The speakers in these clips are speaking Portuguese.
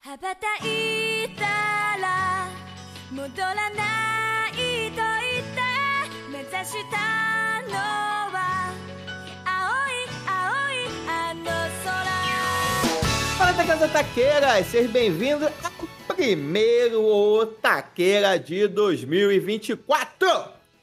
羽ばたいたら戻らないと言って目指したのは青い青いあの空 Fala, Taqueiras Otaqueiras! Seja bem-vindo ao primeiro Otaqueira de 2024!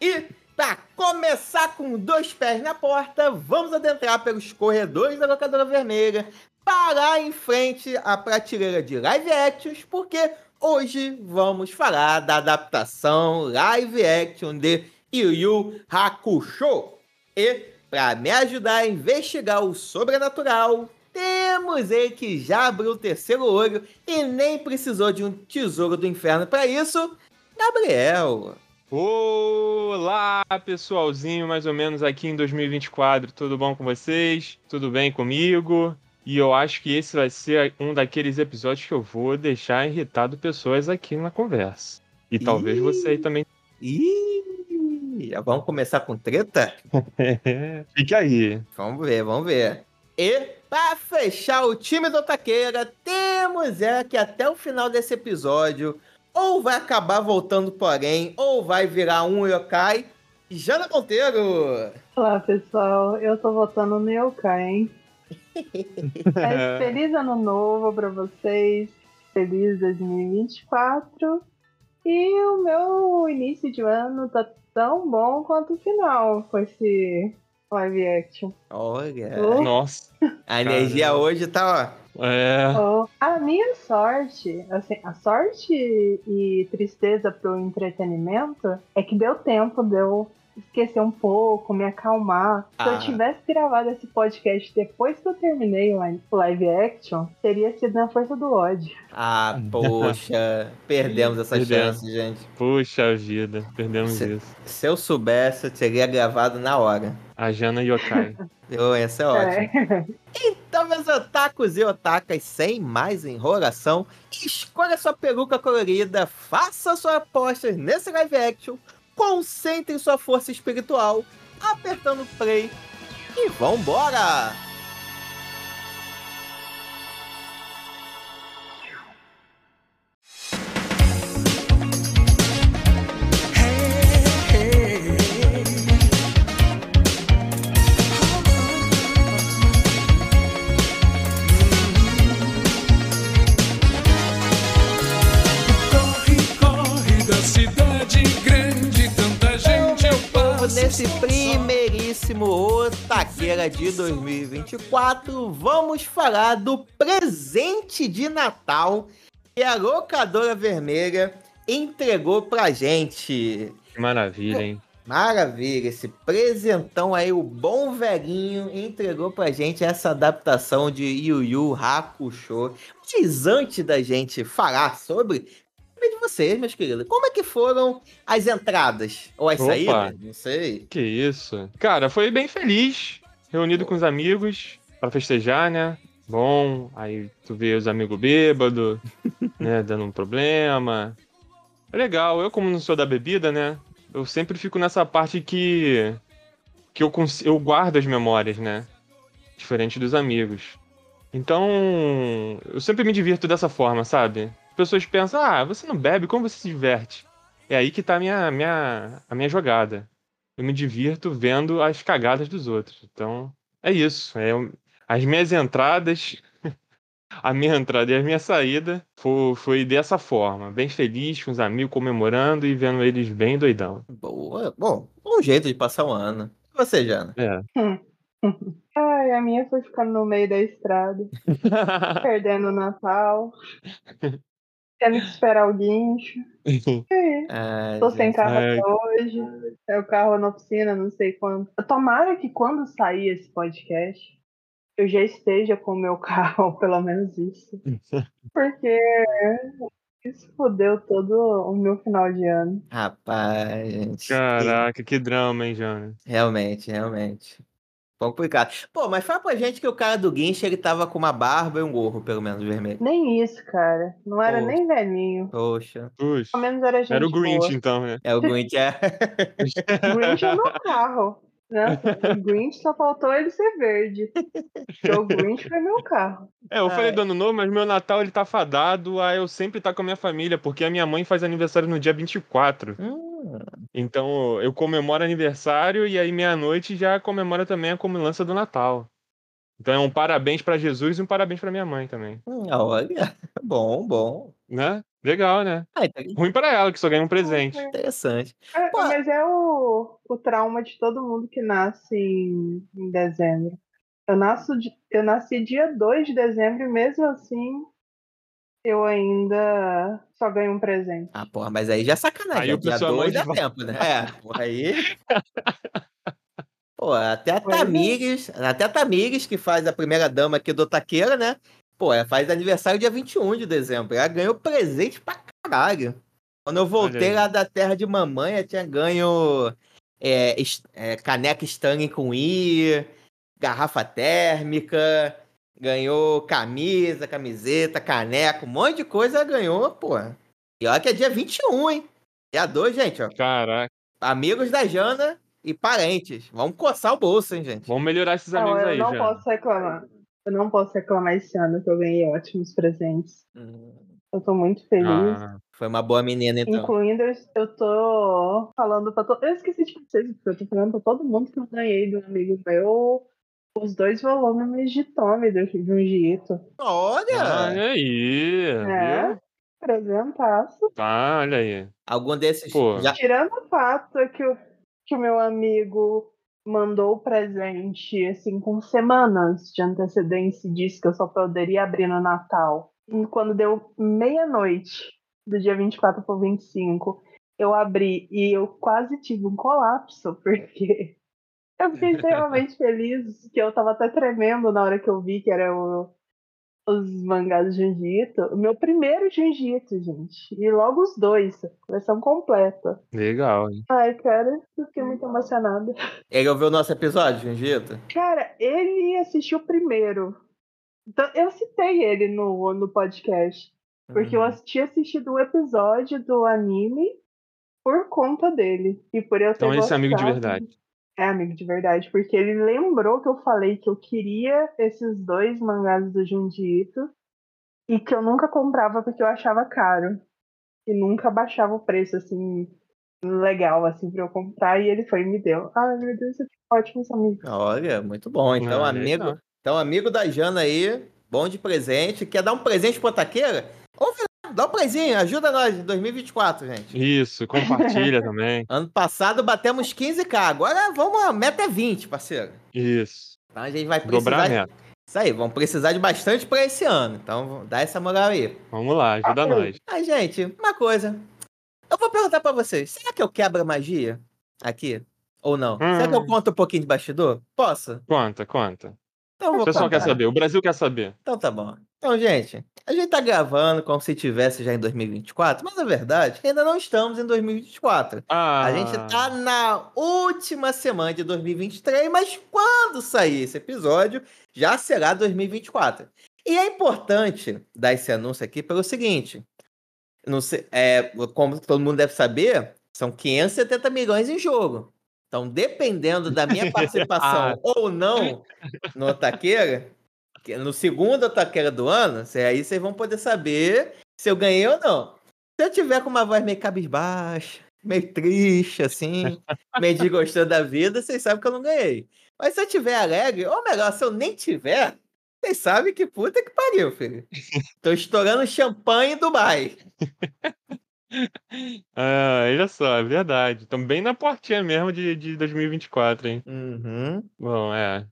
E, para começar com dois pés na porta, vamos adentrar pelos corredores da locadora vermelha, parar em frente à prateleira de live actions, porque hoje vamos falar da adaptação live action de Yu Yu Hakusho. E, para me ajudar a investigar o sobrenatural, temos ele que já abriu o terceiro olho e nem precisou de um tesouro do inferno para isso, Gabriel. Olá, pessoalzinho, mais ou menos aqui em 2024. Tudo bom com vocês? Tudo bem comigo? E eu acho que esse vai ser um daqueles episódios que eu vou deixar irritado pessoas aqui na conversa. E talvez Ih. você aí também. Ih, já vamos começar com treta? Fique aí. Vamos ver, vamos ver. E para fechar o time do Taqueira, temos é que até o final desse episódio ou vai acabar voltando porém, ou vai virar um yokai. Jana Monteiro! Olá, pessoal. Eu tô votando no Yokai, hein? Mas feliz ano novo pra vocês. Feliz 2024. E o meu início de ano tá tão bom quanto o final com esse live action. Olha, Oh. Nossa. a energia Caramba. hoje tá, ó. É. Oh, a minha sorte, assim, a sorte e tristeza pro entretenimento é que deu tempo de eu esquecer um pouco, me acalmar. Se Ah. eu tivesse gravado esse podcast depois que eu terminei o li- o live action, teria sido na força do ódio. Ah, poxa, perdemos essa Perdemos. chance, gente. Puxa vida, perdemos Você- isso. Se eu soubesse, eu teria gravado na hora. A Jana Yokai. Eu, essa é ótimo. É. Então, meus otakus e otakas, sem mais enrolação, escolha sua peruca colorida, faça suas apostas nesse live action, concentre sua força espiritual, apertando play e vambora! Corre, nesse primeiríssimo Otaqueira de 2024, vamos falar do presente de Natal que a locadora vermelha entregou pra gente. Que maravilha, hein? Maravilha, esse presentão aí, o bom velhinho entregou pra gente essa adaptação de Yu Yu Hakusho. Mas antes da gente falar sobre, de vocês, meus queridos, como é que foram as entradas? Ou as Opa. saídas? Não sei. Que isso. Cara, foi bem feliz. Reunido com os amigos pra festejar, né? Bom, aí tu vê os amigos bêbados, né? Dando um problema. Legal. Eu, como não sou da bebida, né? Eu sempre fico nessa parte que. que eu, eu guardo as memórias, né? Diferente dos amigos. Então. Eu sempre me divirto dessa forma, sabe? As pessoas pensam, ah, você não bebe, como você se diverte? É aí que tá a minha, minha, a minha jogada eu me divirto vendo as cagadas dos outros. Então, é isso. É, um- as minhas entradas, a minha entrada e a minha saída foi, foi dessa forma. Bem feliz, com os amigos comemorando e vendo eles bem doidão. Boa. Bom, um jeito de passar o ano. E você, Jana? É. Ai, a minha foi ficando no meio da estrada, perdendo o Natal, tendo que esperar o guincho. É. Ah, Tô sem carro até hoje. É o carro na oficina, não sei quando. Tomara que quando sair esse podcast, eu já esteja com o meu carro, pelo menos isso. Porque isso fodeu todo o meu final de ano. Rapaz, gente. Caraca, que drama, hein, Jana? Realmente, realmente. Complicado. Pô, mas fala pra gente que o cara do Guincho, ele tava com uma barba e um gorro, pelo menos, vermelho. Nem isso, cara. Não era Pô. nem velhinho. Poxa. Puxa, Pelo menos era gente era o Grinch, boa. então, né? É o Grinch, é. Grinch é no carro. Né? O Grinch só faltou ele ser verde. Porque o Grinch foi meu carro. É, eu falei Ai. do ano novo, mas meu Natal ele tá fadado a eu sempre estar com a minha família, porque a minha mãe faz aniversário no dia 24. Hum, Então eu comemoro aniversário e aí meia-noite já comemora também a comilança do Natal. Então é um parabéns pra Jesus e um parabéns pra minha mãe também, hum, olha, bom, bom. né? Legal, né? Ah, então, Ruim pra ela que só ganha um presente. interessante. É, Pô. mas é o, o trauma de todo mundo que nasce em, em dezembro. Eu, nasço eu nasci dia 2 de dezembro e mesmo assim eu ainda só ganho um presente. Ah, porra, mas aí já é sacanagem. Aí né? o Dia não 2 dá de- tempo, né? É, porra, aí. Pô, até a é. Tamires, até a Tamires, que faz a primeira dama aqui do Taqueira, né? Pô, ela faz aniversário dia 21 de dezembro. Ela ganhou presente pra caralho. Quando eu voltei lá da terra de mamãe, ela tinha ganho é, é, caneca Stanley com I, garrafa térmica, ganhou camisa, camiseta, caneca, um monte de coisa ganhou, pô. E olha que é dia 21, hein? Dia 2, gente, ó. Caraca, Amigos da Jana e parentes. Vamos coçar o bolso, hein, gente? vamos melhorar esses Não, amigos eu aí, não já. posso reclamar. Eu não posso reclamar esse ano que eu ganhei ótimos presentes. Hum, Eu tô muito feliz. Ah, Foi uma boa menina, então. Incluindo, eu- eu tô falando pra todo. Eu esqueci de vocês, porque eu tô falando pra todo mundo que eu ganhei do amigo meu os dois volumes de Tommy do Junjito. Olha! olha aí, É. viu? Presentaço. Tá, olha aí. Algum desses Pô. já. Tirando o fato que o, que o meu amigo mandou o presente assim com semanas de antecedência e disse que eu só poderia abrir no Natal. E quando deu meia-noite do dia 24 pro 25, eu abri e eu quase tive um colapso, porque eu fiquei extremamente feliz, que eu tava até tremendo na hora que eu vi que era o- os mangás de Junjito. O meu primeiro Junjito, gente. E logo os dois, versão completa. Legal, hein? Ai, cara, eu fiquei muito emocionada. Ele ouviu o nosso episódio, Jungito? Cara, ele assistiu primeiro. Então, eu citei ele no, no podcast. Porque eu Uhum. ass- tinha assistido um episódio do anime por conta dele. E por eu ter Então esse é amigo de gostado. verdade. É amigo de verdade. Porque ele lembrou que eu falei que eu queria esses dois mangás do Junji Ito. E que eu nunca comprava porque eu achava caro. E nunca baixava o preço, assim, legal, assim, pra eu comprar. E ele foi e me deu. Ai, meu Deus, eu fico ótimo esse amigo. Olha, muito bom. Então, Ah, amigo, então, amigo da Jana aí, bom de presente. Quer dar um presente pro Taqueira? Dá um prezinho, ajuda nós em 2024, gente. Isso, compartilha também. Ano passado batemos 15k, agora vamos, a meta é 20, parceiro. Isso. Então a gente vai Dobrar a precisar. meta. Isso aí, vamos precisar de bastante pra esse ano. Então dá essa moral aí. Vamos lá, ajuda nós. Mas, gente, uma coisa. Eu vou perguntar pra vocês: será que eu quebro a magia aqui? Ou não? Será que eu Hum. conto um pouquinho de bastidor? Posso? Conta, conta. Então eu O pessoal quer contar. saber, o Brasil quer saber. Então tá bom. Então, gente, a gente tá gravando como se tivesse já em 2024, mas a verdade ainda não estamos em 2024. Ah, A gente tá na última semana de 2023, mas quando sair esse episódio, já será 2024. E é importante dar esse anúncio aqui pelo seguinte: não sei, é, como todo mundo deve saber, são 570 milhões em jogo. Então, dependendo da minha participação Ah. ou não no Taqueira, que no segundo Taqueira do ano, aí vocês vão poder saber se eu ganhei ou não. Se eu tiver com uma voz meio cabisbaixa, meio triste, assim, meio desgostando da vida, vocês sabem que eu não ganhei. Mas se eu tiver alegre, ou melhor, se eu nem tiver, vocês sabem que puta que pariu, filho. Tô estourando champanhe em Dubai. Ah, olha só, é verdade. Estão bem na portinha mesmo de, de 2024, hein? Uhum. Bom, é.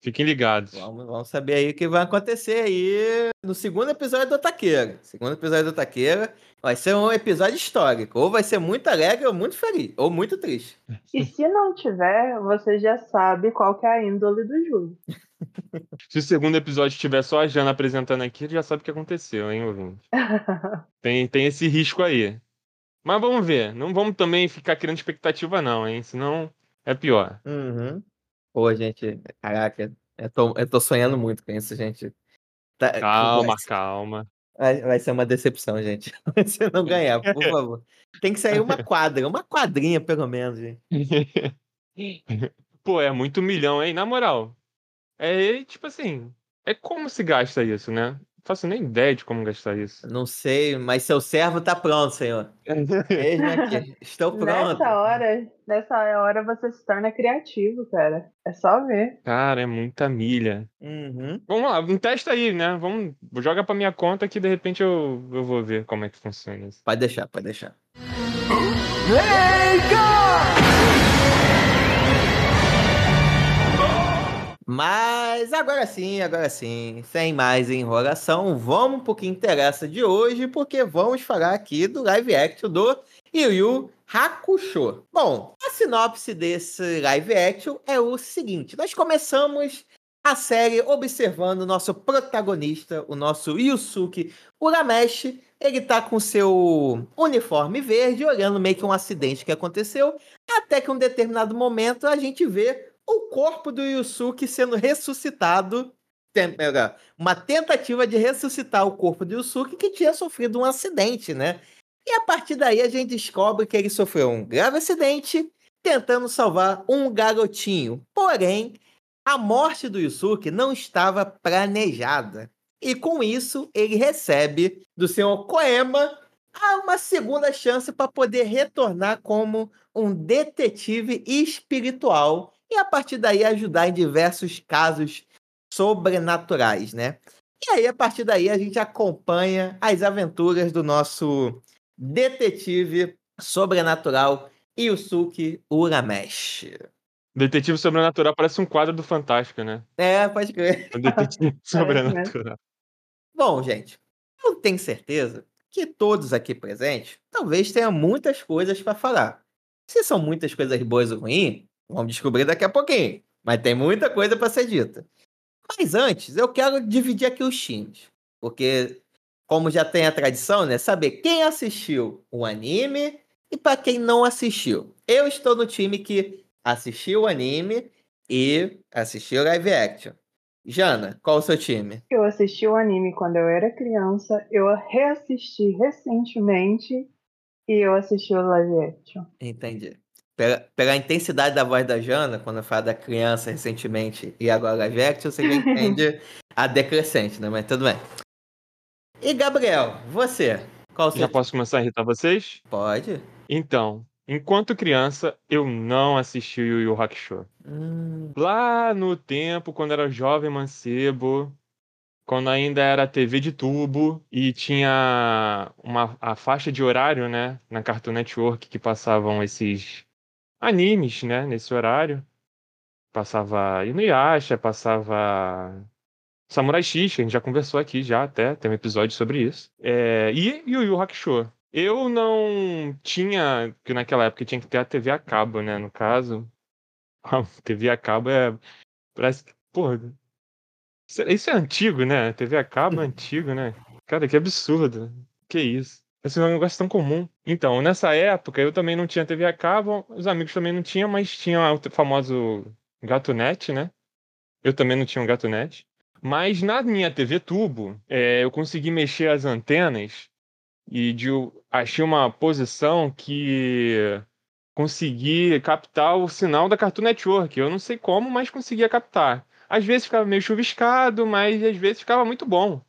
Fiquem ligados. Vamos, vamos saber aí o que vai acontecer aí no segundo episódio do Taqueira. Segundo episódio do Taqueira vai ser um episódio histórico. Ou vai ser muito alegre ou muito feliz. Ou muito triste. E se não tiver, você já sabe qual que é a índole do Júlio. Se o segundo episódio tiver só a Jana apresentando aqui, já sabe o que aconteceu, hein, ouvinte? Tem, tem esse risco aí. Mas vamos ver. Não vamos também ficar criando expectativa, não, hein? Senão é pior. Uhum. Pô, gente, caraca, eu tô, eu tô sonhando muito com isso, gente. Tá- Calma, vai, calma. vai- vai ser uma decepção, gente. Se não ganhar, por favor. Tem que sair uma quadra, uma quadrinha pelo menos, gente. pô, é muito milhão, hein? Na moral. É tipo assim. É como se gasta isso, né? Não faço nem ideia de como gastar isso. Não sei, mas seu servo tá pronto, senhor. Estou pronto. Nessa hora, nessa hora você se torna criativo, cara. É só ver. Cara, é muita milha. Uhum. Vamos lá, um testa aí, né? Vamos, joga pra minha conta que de repente eu, eu vou ver como é que funciona isso. Pode deixar, pode deixar. Mas agora sim, agora sim, sem mais enrolação, vamos pro que interessa de hoje, porque vamos falar aqui do live action do Yu Hakusho. Bom, a sinopse desse live action é o seguinte: nós começamos a série observando o nosso protagonista, o nosso Yusuke Urameshi. Ele tá com seu uniforme verde, olhando meio que um acidente que aconteceu, até que um determinado momento a gente vê o corpo do Yusuke sendo ressuscitado. tem- era Uma tentativa de ressuscitar o corpo do Yusuke que tinha sofrido um acidente, né? E a partir daí a gente descobre que ele sofreu um grave acidente tentando salvar um garotinho. Porém, a morte do Yusuke não estava planejada. E com isso, ele recebe do senhor Koema a uma segunda chance para poder retornar como um detetive espiritual e a partir daí ajudar em diversos casos sobrenaturais, né? E aí, a partir daí, a gente acompanha as aventuras do nosso detetive sobrenatural Yusuke Urameshi. Detetive Sobrenatural parece um quadro do Fantástico, né? É, pode crer. Detetive Sobrenatural. Bom, gente, eu tenho certeza que todos aqui presentes talvez tenham muitas coisas para falar. Se são muitas coisas boas ou ruins, vamos descobrir daqui a pouquinho. Mas tem muita coisa para ser dita. Mas antes, eu quero dividir aqui os times. Porque, como já tem a tradição, né? Saber quem assistiu o anime e para quem não assistiu. Eu estou no time que assistiu o anime e assistiu o live action. Jana, qual o seu time? Eu assisti o anime quando eu era criança, eu reassisti recentemente e eu assisti o live action. Entendi. Pela, pela intensidade da voz da Jana, quando eu falo da criança recentemente e agora live action, você já entende a decrescente, né? Mas tudo bem. E Gabriel, você? Qual o seu Já posso começar a irritar vocês? Pode? Então, enquanto criança, eu não assisti o Yu Yu Hakusho. Hum, Lá no tempo, quando era jovem mancebo, quando ainda era TV de tubo e tinha uma, a faixa de horário, né, na Cartoon Network que passavam esses animes, né, nesse horário. Passava Inuyasha, passava Samurai X, que a gente já conversou aqui já até, tem um episódio sobre isso. É, e Yu Yu Hakusho. Eu não tinha, que naquela época tinha que ter a TV a cabo, né, no caso. A TV a cabo é. Parece que. Porra. Isso é- antigo, né? TV a cabo é antigo, né? Cara, que absurdo. Que isso. Esse é um negócio tão comum. Então, nessa época, eu também não tinha TV a cabo, os amigos também não tinham, mas tinha o famoso GatoNet, né? Eu também não tinha um GatoNet. Mas na minha TV tubo, é, eu consegui mexer as antenas e de, achei uma posição que consegui captar o sinal da Cartoon Network. Eu não sei como, mas conseguia captar. Às vezes ficava meio chuviscado, mas às vezes ficava muito bom.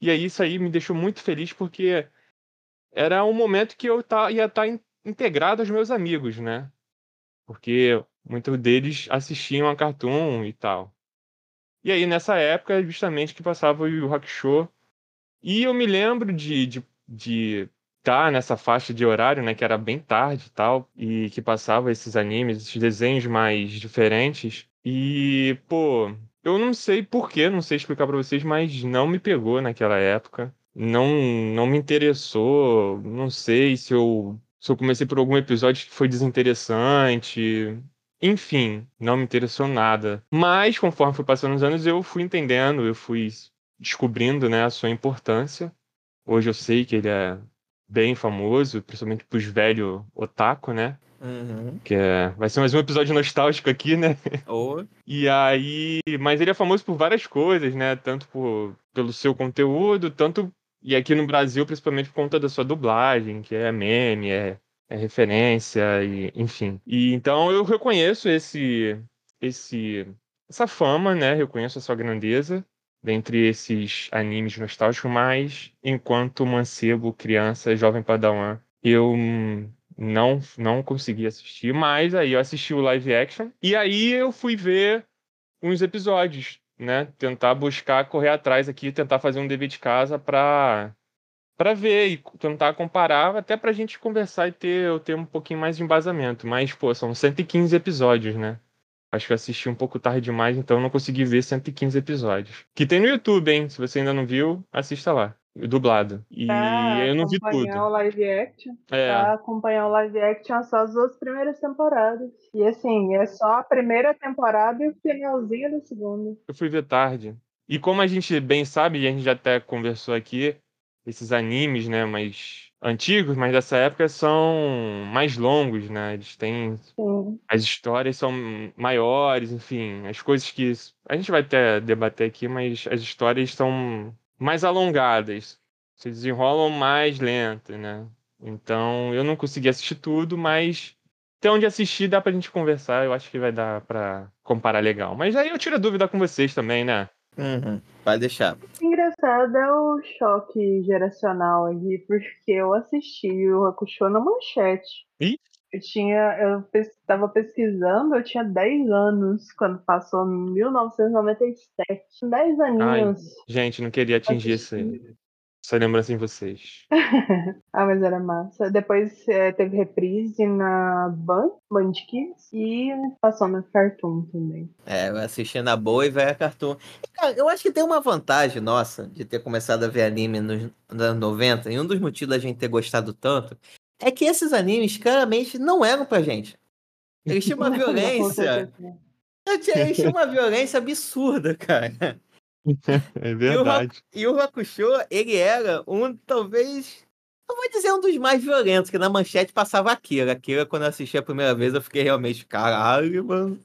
E aí isso aí me deixou muito feliz porque era um momento que eu tá, ia estar integrado aos meus amigos, né? Porque muitos deles assistiam a Cartoon e tal. E aí nessa época justamente que passava o Yu Hakusho. E eu me lembro de de, de estar nessa faixa de horário, né, que era bem tarde e tal, e que passava esses animes, esses desenhos mais diferentes. E, pô, eu não sei porquê, não sei explicar pra vocês, mas não me pegou naquela época. Não, não me interessou. Não sei se eu, se eu comecei por algum episódio que foi desinteressante. Enfim, não me interessou nada. Mas, conforme foi passando os anos, eu fui entendendo, eu fui descobrindo, né, a sua importância. Hoje eu sei que ele é bem famoso, principalmente pros velhos otaku, né? uhum. Que é... vai ser mais um episódio nostálgico aqui, né? Ou E aí, mas ele é famoso por várias coisas, né? Tanto por, pelo seu conteúdo, tanto e aqui no Brasil, principalmente por conta da sua dublagem, que é meme, é, é referência e enfim. E então eu reconheço esse esse essa fama, né? Reconheço a sua grandeza dentre esses animes nostálgicos, mas enquanto mancebo, criança, jovem padawan, eu não não consegui assistir, mas aí eu assisti o live action e aí eu fui ver uns episódios, né? Tentar buscar correr atrás aqui, tentar fazer um dever de casa para para ver e tentar comparar, até pra gente conversar e ter, eu ter um pouquinho mais de embasamento. Mas, pô, são 115 episódios, né? Acho que eu assisti um pouco tarde demais, então não consegui ver 115 episódios. Que tem no YouTube, hein? Se você ainda não viu, assista lá. Dublado. E Pra eu não vi acompanhar tudo. o live action. É, Pra acompanhar o live action é só as duas primeiras temporadas. E assim, é só a primeira temporada e o finalzinho da segunda. eu fui ver tarde. E como a gente bem sabe, e a gente já até conversou aqui, esses animes, né, mais antigos, mas dessa época são mais longos, né? Eles têm Sim. as histórias são maiores, enfim, as coisas que a gente vai até debater aqui, mas as histórias são mais alongadas, se desenrolam mais lento, né? Então eu não consegui assistir tudo, mas até onde assistir dá pra gente conversar, eu acho que vai dar pra comparar legal. Mas aí eu tiro a dúvida com vocês também, né? Uhum, Pode deixar. Engraçado é o choque geracional aqui, porque eu assisti o Hakusho na manchete. Ih? Eu tinha, eu estava pesquisando, eu tinha 10 anos quando passou em 1997. 10 aninhos. Gente, não queria atingir esse, Assisti. essa lembrança em vocês. Ah, mas era massa. Depois eh, teve reprise na Band, Band Kids e passou no Cartoon também. É, eu assisti na boa e velha cartoon. E, cara, eu acho que tem uma vantagem nossa de ter começado a ver anime nos nos anos 90, e um dos motivos da gente ter gostado tanto é que esses animes claramente não eram pra gente. Eles tinham uma violência. Eles tinham uma violência absurda, cara. É verdade. E o Hakusho, ele era um, talvez. Eu vou dizer um dos mais violentos, que na manchete passava Akira. Akira, quando eu assisti a primeira vez, eu fiquei realmente, caralho, mano.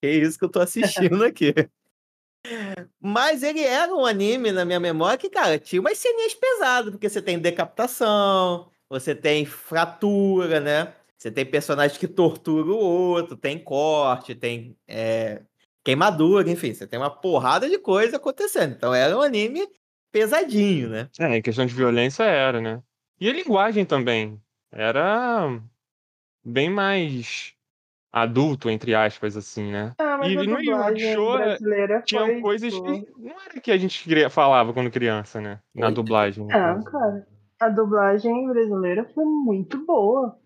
Que isso que eu tô assistindo aqui. Mas ele era um anime, na minha memória, que, cara, tinha umas ceninhas pesadas, porque você tem decapitação, você tem fratura, né? Você tem personagem que tortura o outro, tem corte, tem é, queimadura, enfim, você tem uma porrada de coisa acontecendo. Então era um anime pesadinho, né? É, em questão de violência era, né? E a linguagem também. Era bem mais adulto, entre aspas, assim, né? Ah, mas E a no Yu é, brasileira coisas tipo, que não era que a gente falava quando criança, né? Na dublagem. Não, caso. cara. A dublagem brasileira foi muito boa.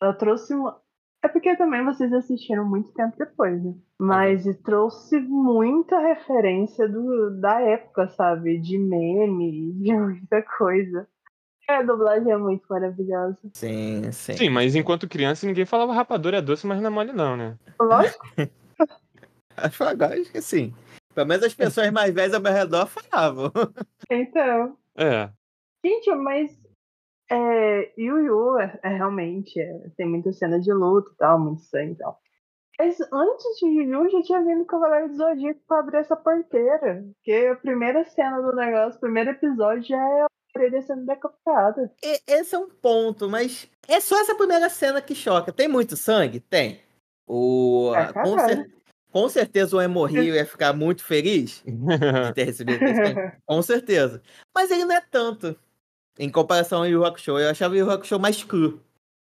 Ela trouxe uma. É porque também vocês assistiram muito tempo depois, né? Mas trouxe muita referência do, da época, sabe? De meme, de muita coisa. A dublagem é muito maravilhosa. Sim, sim. Sim, mas enquanto criança ninguém falava rapadura é doce, mas não é mole não, né? Lógico, Acho agora acho que sim. Pelo menos as pessoas mais velhas ao meu redor falavam. então. É. Gente, mas é, Yu Yu é, é realmente é, tem muita cena de luta e tal, muito sangue e tal. Mas antes de Yu Yu, já tinha vindo o Cavaleiro do Zodíaco pra abrir essa porteira. Porque a primeira cena do negócio, o primeiro episódio já é a orelha sendo decapitada. Esse é um ponto, mas é só essa primeira cena que choca. Tem muito sangue? Tem. O, É, com, cer- com certeza o Hemorrio ia ficar muito feliz de ter recebido esse sangue. Com certeza. Mas ele não é tanto. Em comparação ao Yu Hakusho, eu achava o Yu Hakusho mais cru.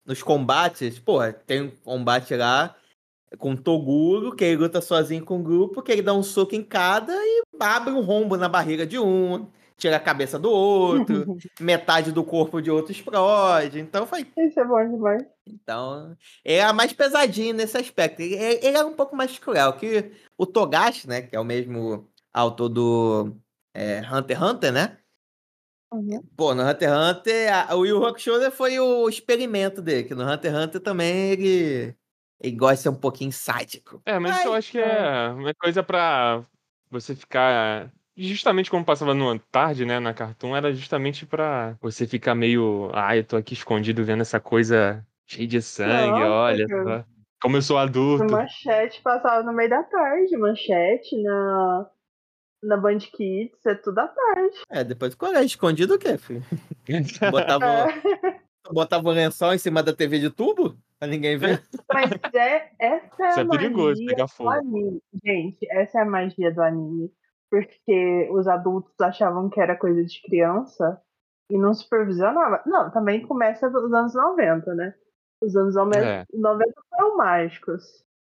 Nos combates, pô, tem um combate lá com o Toguro, que ele luta sozinho com o grupo, que ele dá um soco em cada e abre um rombo na barriga de um, tira a cabeça do outro, metade do corpo de outro explode. Então foi. Isso é bom demais. Então, ele era mais pesadinho nesse aspecto. Ele, ele era um pouco mais cruel, que o Togashi, né, que é o mesmo autor do é, Hunter x Hunter, né? Uhum. Pô, no Hunter x Hunter, a- o Yu Hakusho foi o experimento dele, que no Hunter x Hunter também ele, ele gosta de ser um pouquinho sádico. É, mas eu Ai, acho que é uma coisa pra você ficar. Justamente como passava no tarde, né, na Cartoon, era justamente pra você ficar meio. Ah, eu tô aqui escondido vendo essa coisa cheia de sangue, Nossa, olha cara. Como eu sou adulto. manchete passava no meio da tarde. Manchete na, na Band Kids, é tudo à tarde. É, depois do colégio, escondido o quê, filho? Botava, É. botava um lençol em cima da TV de tubo, pra ninguém ver. Mas é, essa é Isso a é perigoso, magia pegar do fogo. anime. Gente, essa é a magia do anime. Porque os adultos achavam que era coisa de criança e não supervisionava. Não, também começa dos anos 90, né? Os anos 90, É. 90 foram mágicos.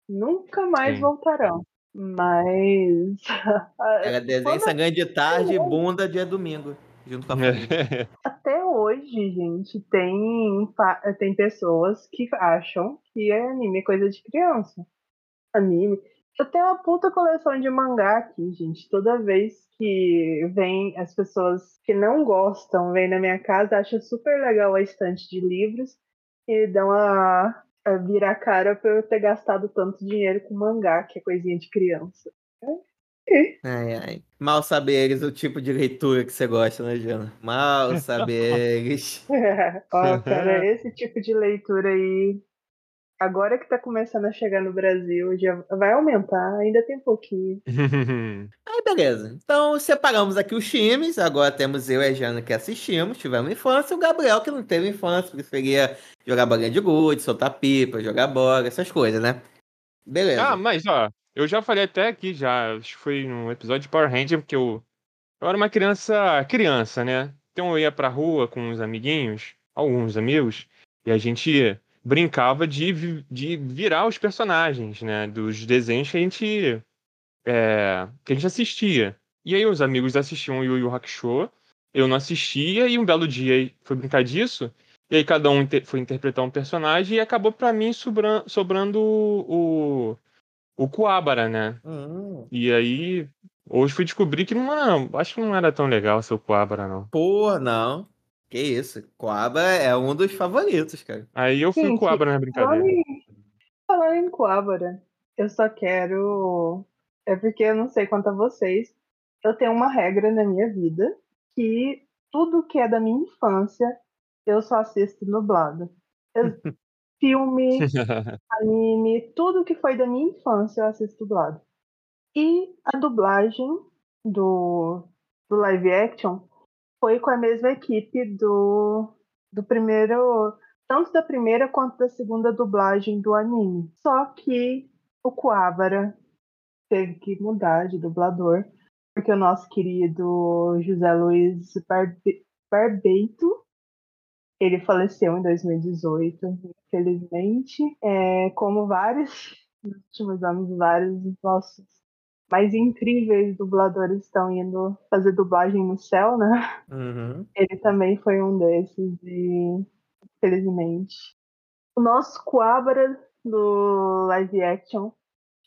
Nunca mais Sim. voltarão. Mas. Era desenho sangrando de tarde e bunda dia domingo. Junto com a família. Até hoje, gente, tem, tem pessoas que acham que anime é coisa de criança. Anime. Eu tenho uma puta coleção de mangá aqui, gente. Toda vez que vem as pessoas que não gostam, vêm na minha casa, acham super legal a estante de livros e dão a, a vira a cara por eu ter gastado tanto dinheiro com mangá, que é coisinha de criança. Ai, ai. Mal saberes o tipo de leitura que você gosta, né, Jana? Mal saberes. Ó, cara, esse tipo de leitura aí, agora que tá começando a chegar no Brasil, já vai aumentar, ainda tem pouquinho. Aí, beleza. Então, separamos aqui os times. Agora temos eu e a Jana que assistimos, tivemos infância. E o Gabriel, que não teve infância, preferia jogar bolinha de gude, soltar pipa, jogar bola, essas coisas, né? Beleza. ah, mas ó, eu já falei até aqui já, acho que foi no episódio de Power Ranger, porque eu, eu era uma criança, criança, né? Então eu ia pra rua com uns amiguinhos, alguns amigos, e a gente brincava de, de virar os personagens, né? Dos desenhos que a gente, é, que a gente assistia. E aí os amigos assistiam o Yu Yu Hakusho, eu não assistia, e um belo dia foi brincar disso, e aí cada um foi interpretar um personagem, e acabou pra mim sobran- sobrando o, o Kuwabara, né? Hum, E aí, hoje fui descobrir que não era, acho que não era tão legal ser o Kuwabara, não. Pô, não. Que isso. Coaba é um dos favoritos, cara. Aí eu fui Gente, Kuwabara na brincadeira. falando em Coabra, eu só quero. É porque eu não sei quanto a vocês. Eu tenho uma regra na minha vida que tudo que é da minha infância eu só assisto dublado. Eu- filme, anime, tudo que foi da minha infância eu assisto dublado. E a dublagem do, do live action foi com a mesma equipe do, do primeiro. Tanto da primeira quanto da segunda dublagem do anime. Só que o Kuwabara teve que mudar de dublador, porque o nosso querido José Luiz Barbe- Barbeito ele faleceu em 2018, infelizmente. É, como vários, nos últimos anos, vários dos nossos mais incríveis dubladores estão indo fazer dublagem no céu, né? Uhum. Ele também foi um desses e, infelizmente. O nosso Kuwabara do live action,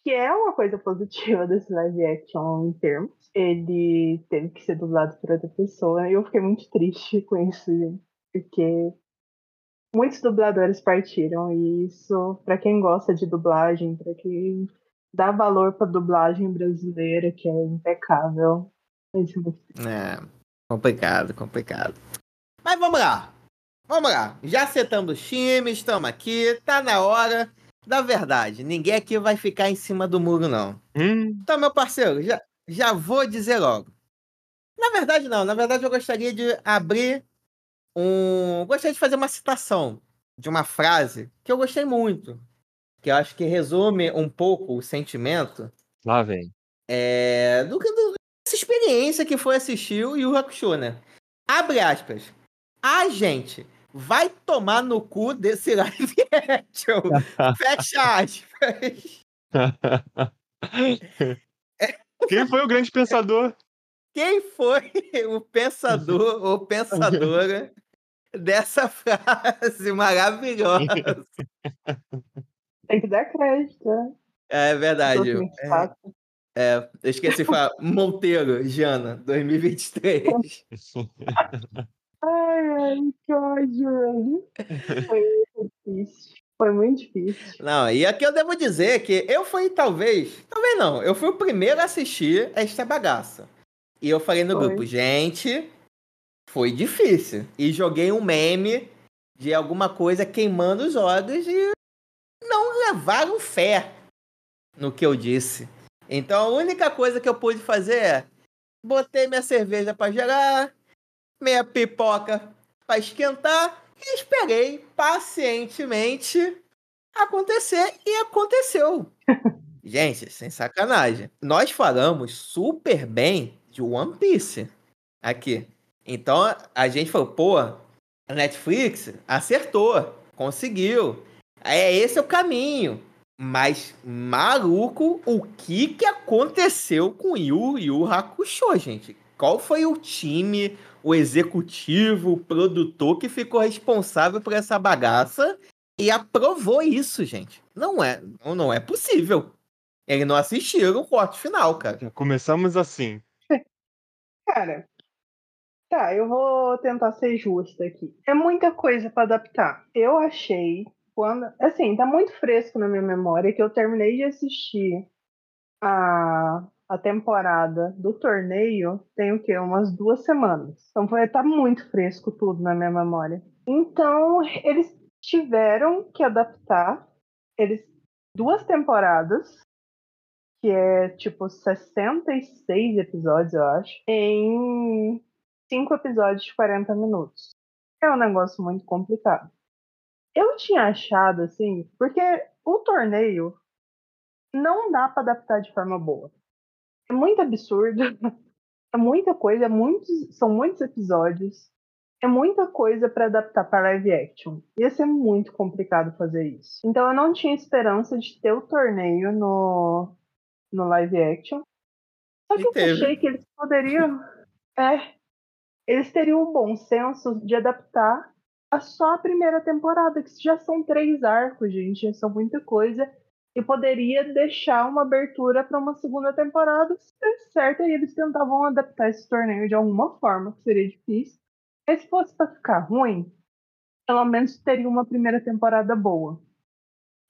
que é uma coisa positiva desse live action em termos, ele teve que ser dublado por outra pessoa. E eu fiquei muito triste com isso, porque muitos dubladores partiram e isso, pra quem gosta de dublagem, pra quem dá valor pra dublagem brasileira, que é impecável, é É, complicado, complicado. Mas vamos lá. Vamos lá. Já acertamos os times, estamos aqui. Tá na hora da verdade. Ninguém aqui vai ficar em cima do muro, não. Hum, Então, meu parceiro, já, já vou dizer logo. Na verdade, não. Na verdade, eu gostaria de abrir um. Gostaria de fazer uma citação de uma frase que eu gostei muito. Que eu acho que resume um pouco o sentimento lá vem. é, do que dessa experiência que foi assistir o Yu Yu Hakusho, né? Abre aspas. A gente vai tomar no cu desse live action. Fecha aspas. Quem foi o grande pensador? Quem foi o pensador ou pensadora dessa frase maravilhosa? Tem que dar crédito, né? É verdade. 2024. É, eu esqueci de falar. Monteiro, Jana, 2023. Ai, ai, que ódio, velho. Foi muito difícil. Foi muito difícil. Não, e aqui eu devo dizer que eu fui, talvez, talvez não, eu fui o primeiro a assistir esta bagaça. E eu falei no Foi. grupo, gente, foi difícil. E joguei um meme de alguma coisa queimando os olhos e não levaram fé no que eu disse. Então a única coisa que eu pude fazer é botei minha cerveja pra gerar, minha pipoca pra esquentar e esperei pacientemente acontecer e aconteceu. Gente, sem sacanagem. Nós falamos super bem de One Piece aqui. Então a gente falou, pô, a Netflix acertou, conseguiu. É esse é o caminho. Mas, maluco, o que que aconteceu com Yu Yu Hakusho, gente? Qual foi o time, o executivo, o produtor que ficou responsável por essa bagaça e aprovou isso, gente? Não é, não é possível. Eles não assistiram o corte final, cara. Já começamos assim. Cara, tá, eu vou tentar ser justa aqui. É muita coisa pra adaptar. Eu achei quando, assim, tá muito fresco na minha memória que eu terminei de assistir a, a temporada do torneio tem o quê? Umas duas semanas. Então foi, tá muito fresco tudo na minha memória. Então, eles tiveram que adaptar eles duas temporadas que é tipo 66 episódios, eu acho, em cinco episódios de 40 minutos. É um negócio muito complicado. Eu tinha achado assim, porque o torneio não dá para adaptar de forma boa. É muito absurdo, é muita coisa, é muitos, são muitos episódios, é muita coisa para adaptar para live action. Ia ser muito complicado fazer isso. Então eu não tinha esperança de ter o torneio no no live action. Só que E eu teve. achei que eles poderiam. É. Eles teriam o bom senso de adaptar só a primeira temporada, que já são três arcos, gente, já são muita coisa. E poderia deixar uma abertura para uma segunda temporada se desse certo, e eles tentavam adaptar esse torneio de alguma forma, que seria difícil. Mas se fosse para ficar ruim, pelo menos teria uma primeira temporada boa.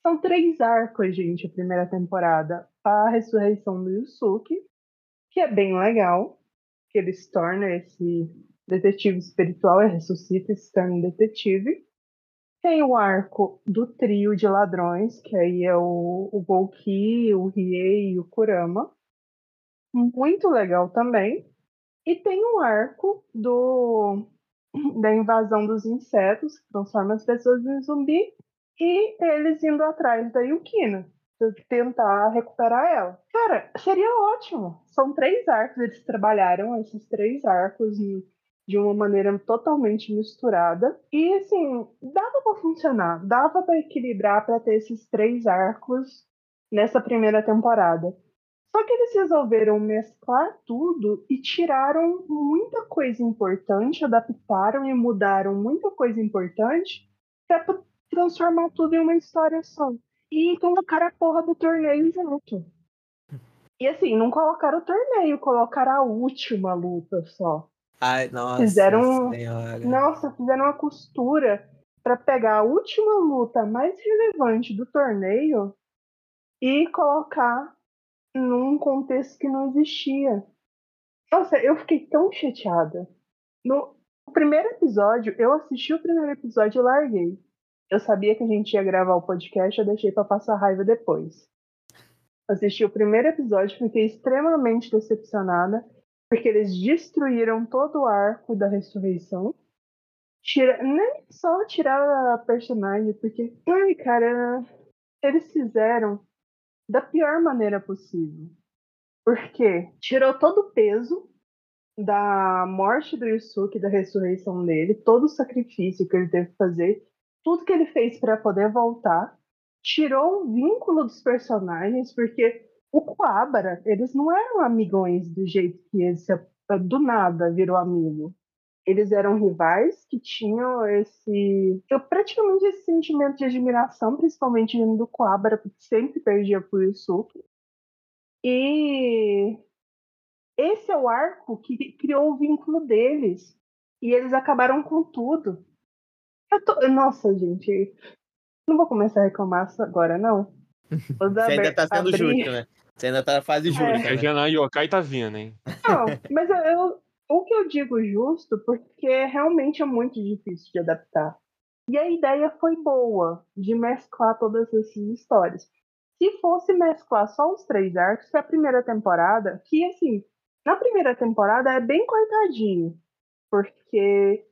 São três arcos, gente, a primeira temporada. A ressurreição do Yusuke, que é bem legal, que ele se torna esse detetive espiritual e ressuscita e se torna detetive. Tem o arco do trio de ladrões, que aí é o, o Golki, o Riei e o Kurama. Muito legal também. E tem o arco do da invasão dos insetos, que transforma as pessoas em zumbi, e eles indo atrás da Yukina, tentar recuperar ela. Cara, seria ótimo. São três arcos, eles trabalharam esses três arcos de uma maneira totalmente misturada. E assim, dava pra funcionar, dava pra equilibrar pra ter esses três arcos nessa primeira temporada. Só que eles resolveram mesclar tudo e tiraram muita coisa importante, adaptaram e mudaram muita coisa importante pra transformar tudo em uma história só. E colocaram a porra do torneio junto. E assim, não colocaram o torneio, colocaram a última luta só. Ai, nossa Fizeram- senhora. Nossa, fizeram uma costura pra pegar a última luta mais relevante do torneio e colocar num contexto que não existia. Nossa, eu fiquei tão chateada. No primeiro episódio, eu assisti o primeiro episódio e larguei. Eu sabia que a gente ia gravar o podcast, eu deixei pra passar raiva depois. Assisti o primeiro episódio, fiquei extremamente decepcionada, porque eles destruíram todo o arco da ressurreição. Tira, nem só tirar a personagem, porque, ai, cara, eles fizeram da pior maneira possível. Porque tirou todo o peso da morte do Yusuke, da ressurreição dele, todo o sacrifício que ele teve que fazer, tudo que ele fez para poder voltar, tirou o vínculo dos personagens, porque o Coabra, eles não eram amigões do jeito que eles se- do nada virou amigo. Eles eram rivais que tinham esse. Eu praticamente esse sentimento de admiração, principalmente vindo do Coabra, porque sempre perdia pro Yusuke. E esse é o arco que criou o vínculo deles. E eles acabaram com tudo. Tô- Nossa, gente. Não vou começar a reclamar agora, não. Você ainda tá sendo abrir- justo, né? Você ainda tá na fase justa, A né? Yokai tá vindo, hein? Não, mas eu, eu- o que eu digo justo, porque realmente é muito difícil de adaptar. E a ideia foi boa, de mesclar todas essas histórias. Se fosse mesclar só os três arcos, que a primeira temporada, que assim, na primeira temporada é bem cortadinho, porque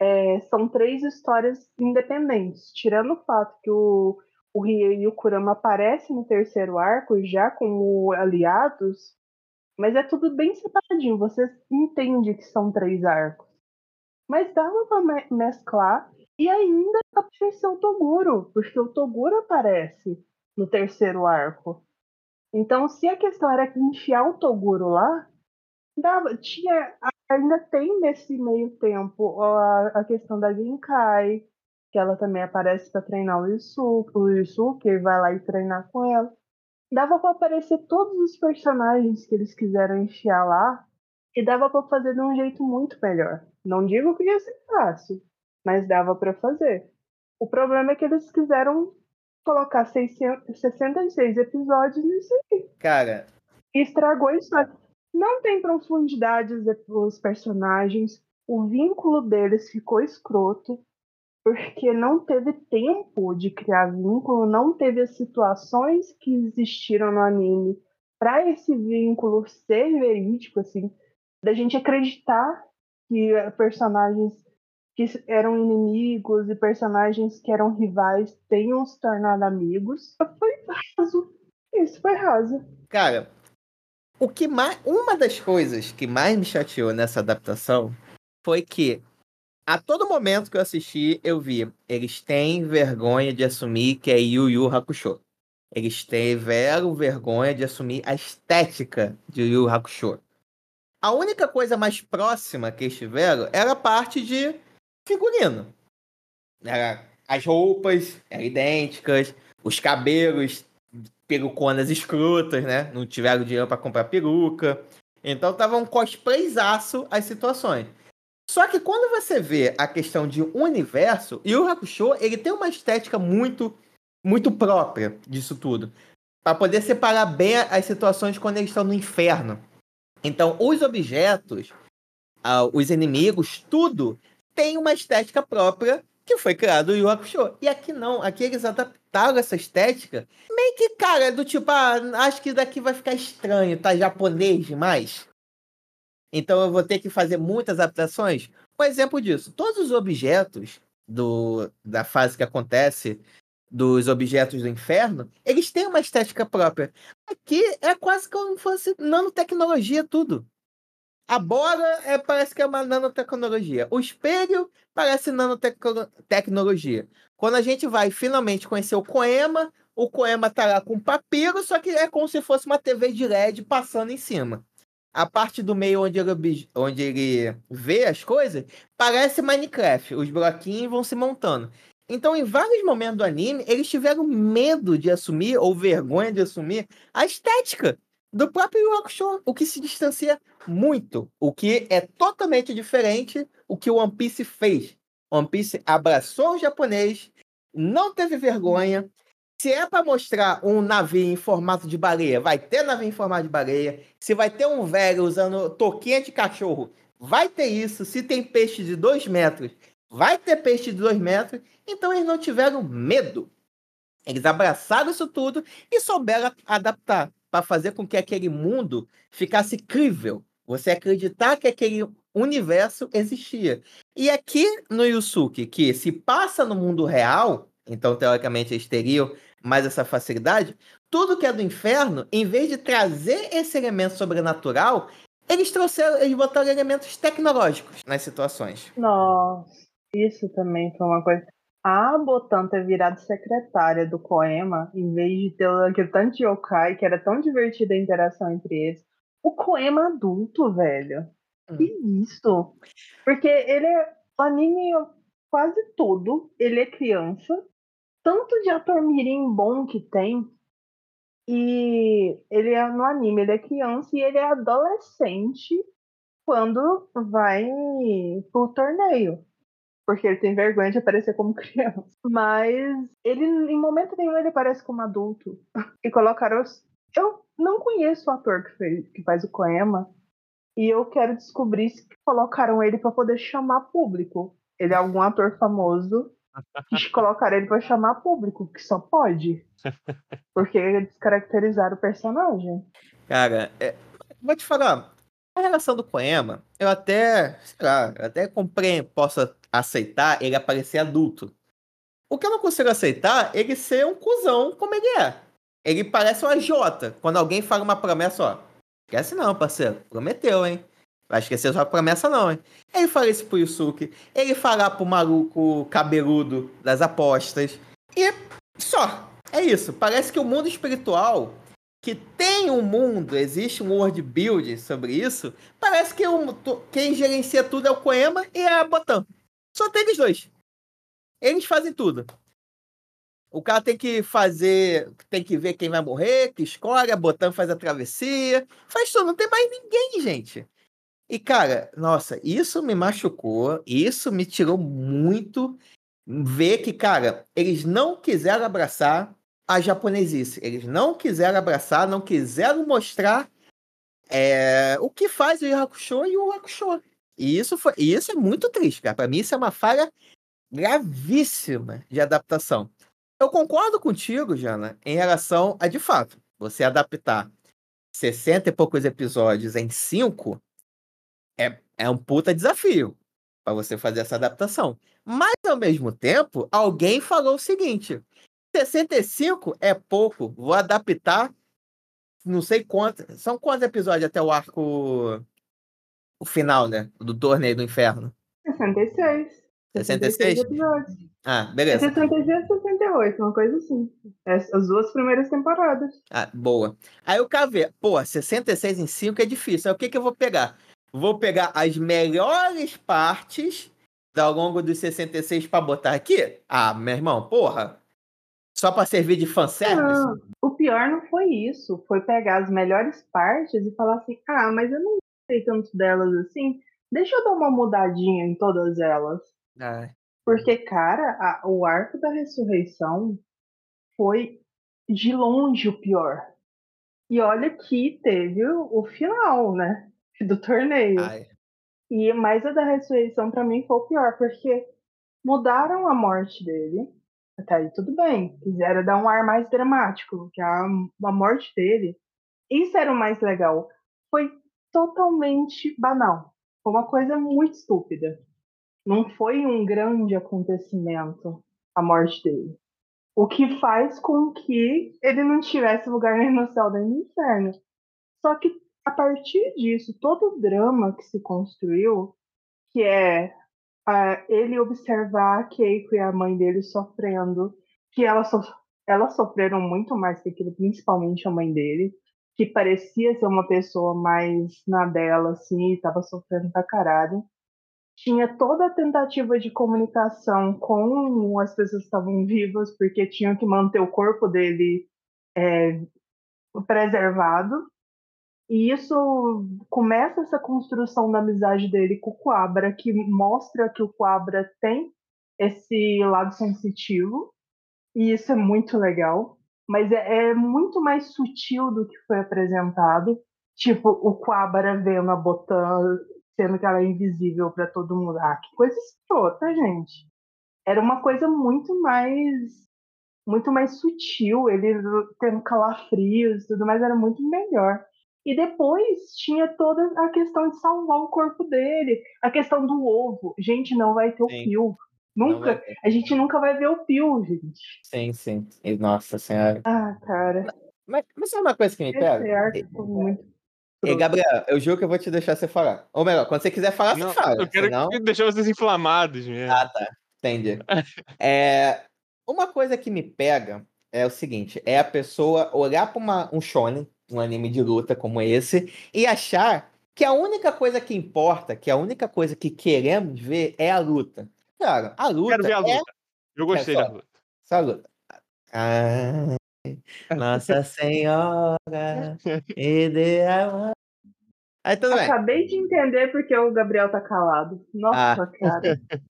é, são três histórias independentes, tirando o fato que o, o Rie e o Kurama aparecem no terceiro arco já como aliados, mas é tudo bem separadinho. Você entende que são três arcos. Mas dava me- mesclar e ainda aparecer o Toguro, porque o Toguro aparece no terceiro arco. Então, se a questão era enfiar o Toguro lá, dava, tinha, ainda tem nesse meio tempo a, a questão da Genkai, que ela também aparece para treinar o Yusuke, o Yusuke vai lá e treinar com ela. Dava para aparecer todos os personagens que eles quiseram enfiar lá e dava para fazer de um jeito muito melhor. Não digo que ia ser fácil, mas dava para fazer. O problema é que eles quiseram colocar 600, 66 episódios nisso aí. Cara, E estragou isso. Não tem profundidade os personagens. O vínculo deles ficou escroto. Porque não teve tempo de criar vínculo, não teve as situações que existiram no anime para esse vínculo ser verídico, assim, da gente acreditar que eh, personagens que eram inimigos e personagens que eram rivais tenham se tornado amigos. Foi raso. Isso foi raso. Cara, o que mais, uma das coisas que mais me chateou nessa adaptação foi que a todo momento que eu assisti, eu vi, eles têm vergonha de assumir que é Yu Yu Hakusho. Eles tiveram vergonha de assumir a estética de Yu Yu Hakusho. A única coisa mais próxima que eles tiveram era a parte de figurino. Era, as roupas eram idênticas, os cabelos peruconas escrotas, né? Não tiveram dinheiro para comprar peruca. Então tava um cosplayzaço as situações. Só que quando você vê a questão de universo, e o Hakusho, ele tem uma estética muito muito própria disso tudo, para poder separar bem as situações quando eles estão no inferno. Então, os objetos, os inimigos, tudo tem uma estética própria que foi criado o Yu Hakusho. E aqui não, aqui eles adaptaram essa estética meio que, cara, do tipo, ah, acho que daqui vai ficar estranho, tá japonês demais. Então eu vou ter que fazer muitas adaptações. Um exemplo disso, todos os objetos do, da fase que acontece, dos objetos do inferno, eles têm uma estética própria. Aqui é quase como se fosse nanotecnologia tudo. A bola é, parece que é uma nanotecnologia. O espelho parece nanotecnologia. Quando a gente vai finalmente conhecer o Koema, o Koema tá lá com papiro, só que é como se fosse uma TV de LED passando em cima. A parte do meio onde ele, onde ele vê as coisas parece Minecraft. Os bloquinhos vão se montando. Então, em vários momentos do anime, eles tiveram medo de assumir, ou vergonha de assumir, a estética do próprio Yu Hakusho, o que se distancia muito, o que é totalmente diferente o que o One Piece fez. One Piece abraçou o japonês, não teve vergonha. Se é para mostrar um navio em formato de baleia, vai ter navio em formato de baleia. Se vai ter um velho usando toquinha de cachorro, vai ter isso. Se tem peixe de dois metros, vai ter peixe de dois metros. Então eles não tiveram medo. Eles abraçaram isso tudo e souberam adaptar para fazer com que aquele mundo ficasse crível. Você acreditar que aquele universo existia. E aqui no Yusuke, que se passa no mundo real, então teoricamente eles teriam mais essa facilidade, tudo que é do inferno, em vez de trazer esse elemento sobrenatural, eles trouxeram, eles botaram elementos tecnológicos nas situações. Nossa, isso também foi uma coisa. A Botan ter virado secretária do Koema, em vez de ter aquele tanto de yokai, que era tão divertida a interação entre eles. O Koema adulto, velho. Que isso? Porque ele é. O anime, quase todo, ele é criança. Tanto de ator mirim bom que tem. E ele é no anime, ele é criança e ele é adolescente quando vai pro torneio. Porque ele tem vergonha de aparecer como criança. Mas ele, em momento nenhum, ele aparece como adulto. E colocaram. os- Eu não conheço o ator que, fez, que faz o Koema. E eu quero descobrir se colocaram ele para poder chamar público. Ele é algum ator famoso que colocaram ele para chamar público, que só pode. Porque descaracterizaram o personagem. Cara, é, vou te falar, a relação do Koema, eu até, sei lá, eu até comprei, posso aceitar ele aparecer adulto. O que eu não consigo aceitar é ele ser um cuzão como ele é. Ele parece um agiota. Quando alguém fala uma promessa, ó. Esquece não, parceiro. Prometeu, hein? Vai esquecer sua promessa, não, hein? Ele fala isso pro Yusuke. Ele fala pro maluco cabeludo das apostas. E só. É isso. Parece que o mundo espiritual, que tem um mundo, existe um world building sobre isso, parece que o, quem gerencia tudo é o Koema e a Botan. Só tem eles dois. Eles fazem tudo. O cara tem que fazer, tem que ver quem vai morrer, que escolhe, a Botan faz a travessia, faz tudo, não tem mais ninguém, gente. E, cara, nossa, isso me machucou, isso me tirou muito ver que, cara, eles não quiseram abraçar a japonesice. Eles não quiseram abraçar, não quiseram mostrar é, o que faz o Hakusho e o Hakusho. E isso, foi, e isso é muito triste, cara. Pra mim, isso é uma falha gravíssima de adaptação. Eu concordo contigo, Jana, em relação a, de fato, você adaptar 60 e poucos episódios em 5 é, é um puta desafio para você fazer essa adaptação. Mas, ao mesmo tempo, alguém falou o seguinte: 65 é pouco, vou adaptar não sei quantos. São quantos episódios até o arco. O final, né? Do torneio do inferno? 66. 66? episódios. Ah, É beleza. 66 e 68, uma coisa assim. É, As duas primeiras temporadas. Ah, boa. Aí o vê, pô, 66 em 5 é difícil. Aí o que, que eu vou pegar? Vou pegar as melhores partes ao longo dos 66 pra botar aqui? Ah, meu irmão, porra. Só pra servir de fanservice? Não, o pior não foi isso. Foi pegar as melhores partes e falar assim: ah, mas eu não gostei tanto delas assim. Deixa eu dar uma mudadinha em todas elas. Porque, cara, a- o arco da ressurreição foi de longe o pior. E olha que teve o, o final, né? Do torneio. ai. E mais a da ressurreição pra mim foi o pior, porque mudaram a morte dele. Até aí tudo bem. Quiseram dar um ar mais dramático, que a, a morte dele. Isso era o mais legal. Foi totalmente banal. Foi uma coisa muito estúpida. Não foi um grande acontecimento a morte dele. O que faz com que ele não tivesse lugar nem no céu nem no inferno. Só que a partir disso, todo o drama que se construiu, que é ah, ele observar a Keiko e a mãe dele sofrendo, que elas, elas sofreram muito mais que aquilo, principalmente a mãe dele, que parecia ser uma pessoa mais na dela, assim, e estava sofrendo pra caralho. Tinha toda a tentativa de comunicação com as pessoas que estavam vivas, porque tinham que manter o corpo dele é, preservado. E isso começa essa construção da amizade dele com o Quabra, que mostra que o Quabra tem esse lado sensitivo, e isso é muito legal. Mas é, é muito mais sutil do que foi apresentado. Tipo, o Quabra vendo a Botan, sendo que ela é invisível para todo mundo. Ah, que coisa escrota, gente. Era uma coisa muito mais muito mais sutil, ele tendo calafrios e tudo mais, era muito melhor. E depois tinha toda a questão de salvar o corpo dele, a questão do ovo. Gente, não vai ter o Sim. Pio. Não Nunca. A gente nunca vai ver o Pio, gente. Sim, sim. E, Nossa senhora. Ah, cara. Mas, mas sabe uma coisa que me Esse pega? arco foi muito. E, Gabriel, eu juro que eu vou te deixar você falar. Ou melhor, quando você quiser falar, Não, você fala. eu quero senão... deixar vocês inflamados mesmo. Ah, tá. Entendi. É, uma coisa que me pega é o seguinte: é a pessoa olhar para um shonen, um anime de luta como esse, e achar que a única coisa que importa, que a única coisa que queremos ver é a luta. Cara, a luta Quero ver a é luta. Eu gostei só. da luta. só a luta. Ai, Nossa Senhora, ideal. Aí tudo bem. Acabei de entender porque o Gabriel tá calado. Nossa, Ah. cara.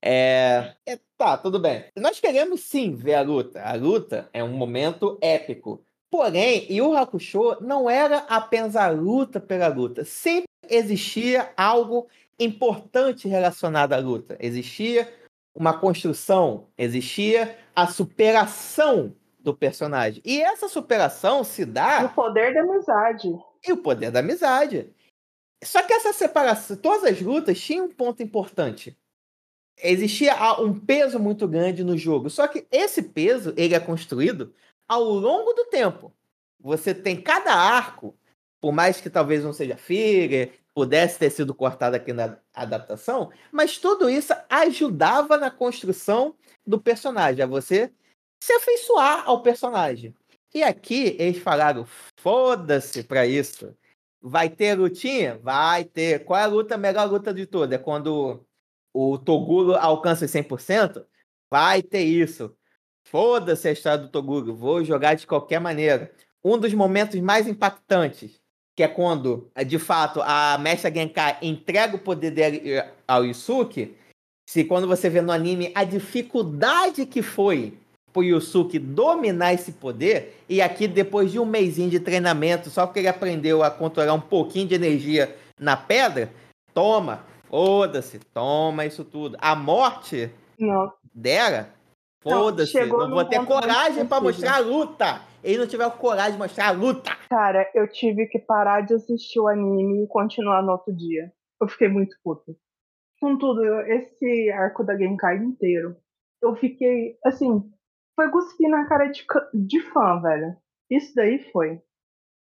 É, é, tá, tudo bem. Nós queremos sim ver a luta. A luta é um momento épico. Porém, Yu Hakusho não era apenas a luta pela luta. Sempre existia algo importante relacionado à luta. Existia uma construção, existia a superação do personagem. E essa superação se dá o poder da amizade. e o poder da amizade. Só que essa separação, todas as lutas tinham um ponto importante. existia a- um peso muito grande no jogo. Só que esse peso ele é construído ao longo do tempo. Você tem cada arco, por mais que talvez não seja filler, pudesse ter sido cortado aqui na adaptação, mas tudo isso ajudava na construção do personagem, a você se afeiçoar ao personagem. E aqui eles falaram: foda-se pra isso. Vai ter lutinha? Vai ter. Qual é a luta, a melhor luta de todas? É quando o Toguro alcança os 100%? Vai ter isso. Foda-se a história do Toguro. Vou jogar de qualquer maneira. Um dos momentos mais impactantes, que é quando, de fato, a Mestra Genkai entrega o poder dele eh, ao Yusuke. Se quando você vê no anime a dificuldade que foi pro Yusuke dominar esse poder, e aqui depois de um mêsinho de treinamento, só porque ele aprendeu a controlar um pouquinho de energia na pedra, toma, foda-se, toma isso tudo. A morte Não, dela, foda-se, chegou não vou ter coragem pra sensível. mostrar a luta. Ele não tiver coragem de mostrar a luta. cara, eu tive que parar de assistir o anime e continuar no outro dia. Eu fiquei muito puta. Contudo, esse arco da Genkai inteiro, eu fiquei, assim, foi cuspir na cara de, de fã, velho. Isso daí foi.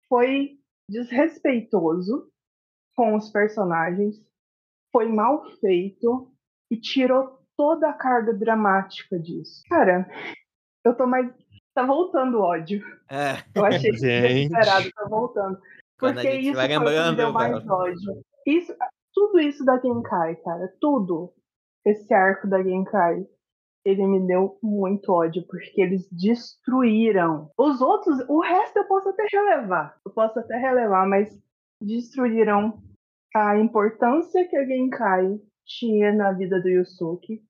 Foi desrespeitoso com os personagens, foi mal feito e tirou toda a carga dramática disso. Cara, eu tô mais. Tá voltando o ódio. É, Eu achei Gente. desesperado, tá voltando. Quando Porque isso vai lembrando, deu mais velho. ódio. Isso, tudo isso da Genkai, cara, tudo. Esse arco da Genkai, ele me deu muito ódio, porque eles destruíram. Os outros, o resto eu posso até relevar. Eu posso até relevar, mas destruíram a importância que a Genkai tinha na vida do Yusuke.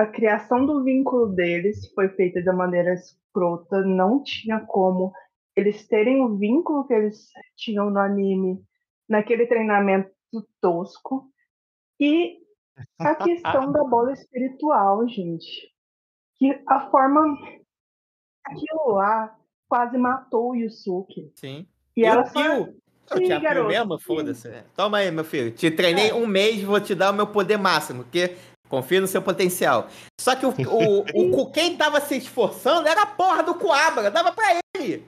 A criação do vínculo deles foi feita de maneira escrota, não tinha como eles terem o vínculo que eles tinham no anime naquele treinamento tosco. E a questão da bola espiritual, gente. Que a forma. Aquilo lá quase matou o Yusuke. sim. E ela o só. Eu Pio garoto, mesmo? Foda-se. Toma aí, meu filho. Te treinei É. um mês, vou te dar o meu poder máximo, porque confio no seu potencial. Só que o, o, o, quem tava se esforçando era a porra do Coabra, dava pra ele.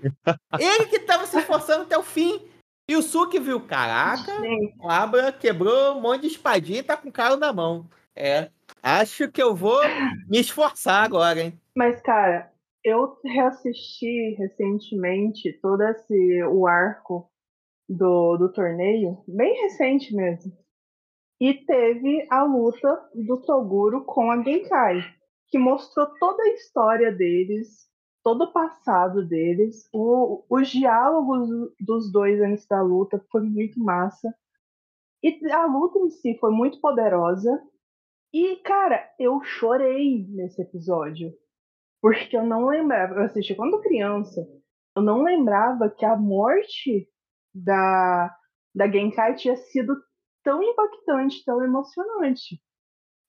Ele que tava se esforçando até o fim. E o Suki viu, caraca, o Coabra quebrou um monte de espadinha e tá com o carro na mão. É, acho que eu vou me esforçar agora, hein? Mas, cara, eu reassisti recentemente todo esse o arco do, do torneio, bem recente mesmo. E teve a luta do Toguro com a Genkai, que mostrou toda a história deles, todo o passado deles, o, os diálogos dos dois antes da luta foi muito massa. E a luta em si foi muito poderosa. E, cara, eu chorei nesse episódio. Porque eu não lembrava, eu assisti quando criança, eu não lembrava que a morte da, da Genkai tinha sido tão impactante, tão emocionante.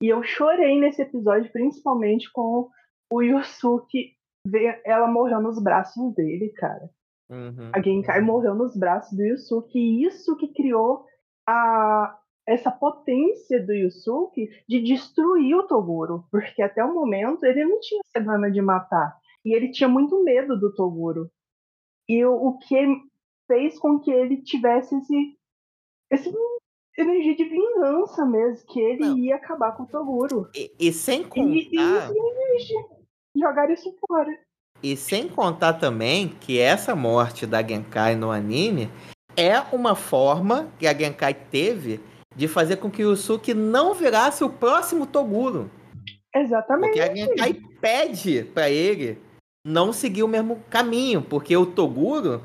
E eu chorei nesse episódio, principalmente com o Yusuke, ver ela morreu nos braços dele, cara. Uhum. A Genkai morreu nos braços do Yusuke, e isso que criou a, essa potência do Yusuke de destruir o Toguro, porque até o momento ele não tinha essa gana de matar, e ele tinha muito medo do Toguro. E o, o que fez com que ele tivesse esse, esse energia de vingança mesmo, que ele Não. ia acabar com o Toguro. E, e sem E, e contar. não existe. Jogar isso fora. E sem contar também que essa morte da Genkai no anime é uma forma que a Genkai teve de fazer com que o Yusuke não virasse o próximo Toguro. Exatamente. Porque a Genkai pede pra ele não seguir o mesmo caminho, porque o Toguro,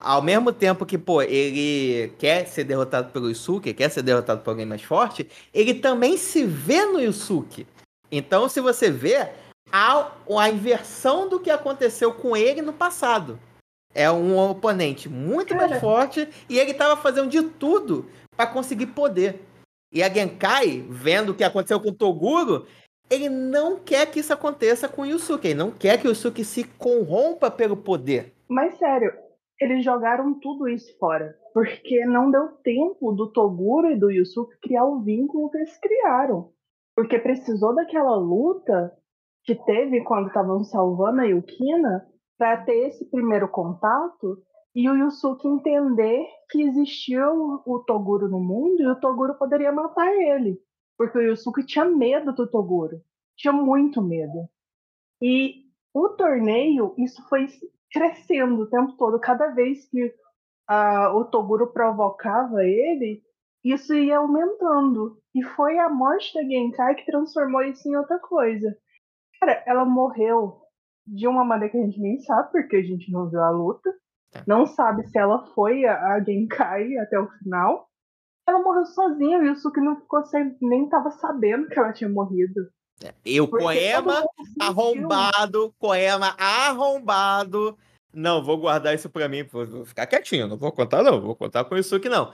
ao mesmo tempo que, pô, ele quer ser derrotado pelo Yusuke, quer ser derrotado por alguém mais forte, ele também se vê no Yusuke. Então, se você vê, há a inversão do que aconteceu com ele no passado. É um oponente muito mais Cara. forte e ele tava fazendo de tudo para conseguir poder. E a Genkai, vendo o que aconteceu com o Toguro, ele não quer que isso aconteça com o Yusuke. Ele não quer que o Yusuke se corrompa pelo poder. Mas sério, eles jogaram tudo isso fora. Porque não deu tempo do Toguro e do Yusuke criar o vínculo que eles criaram. Porque precisou daquela luta que teve quando estavam salvando a Yukina para ter esse primeiro contato e o Yusuke entender que existia o, o Toguro no mundo e o Toguro poderia matar ele. Porque o Yusuke tinha medo do Toguro. Tinha muito medo. E o torneio, isso foi crescendo o tempo todo. Cada vez que o Toguro provocava ele, isso ia aumentando. E foi a morte da Genkai que transformou isso em outra coisa. Cara, ela morreu de uma maneira que a gente nem sabe, porque a gente não viu a luta. Tá. Não sabe se ela foi a, a Genkai até o final. Ela morreu sozinha, e o Yusuke não ficou sem, nem tava sabendo que ela tinha morrido. Eu, Porque arrombado, Koema, arrombado. Não, vou guardar isso pra mim, vou ficar quietinho, não vou contar não, vou contar com isso aqui não.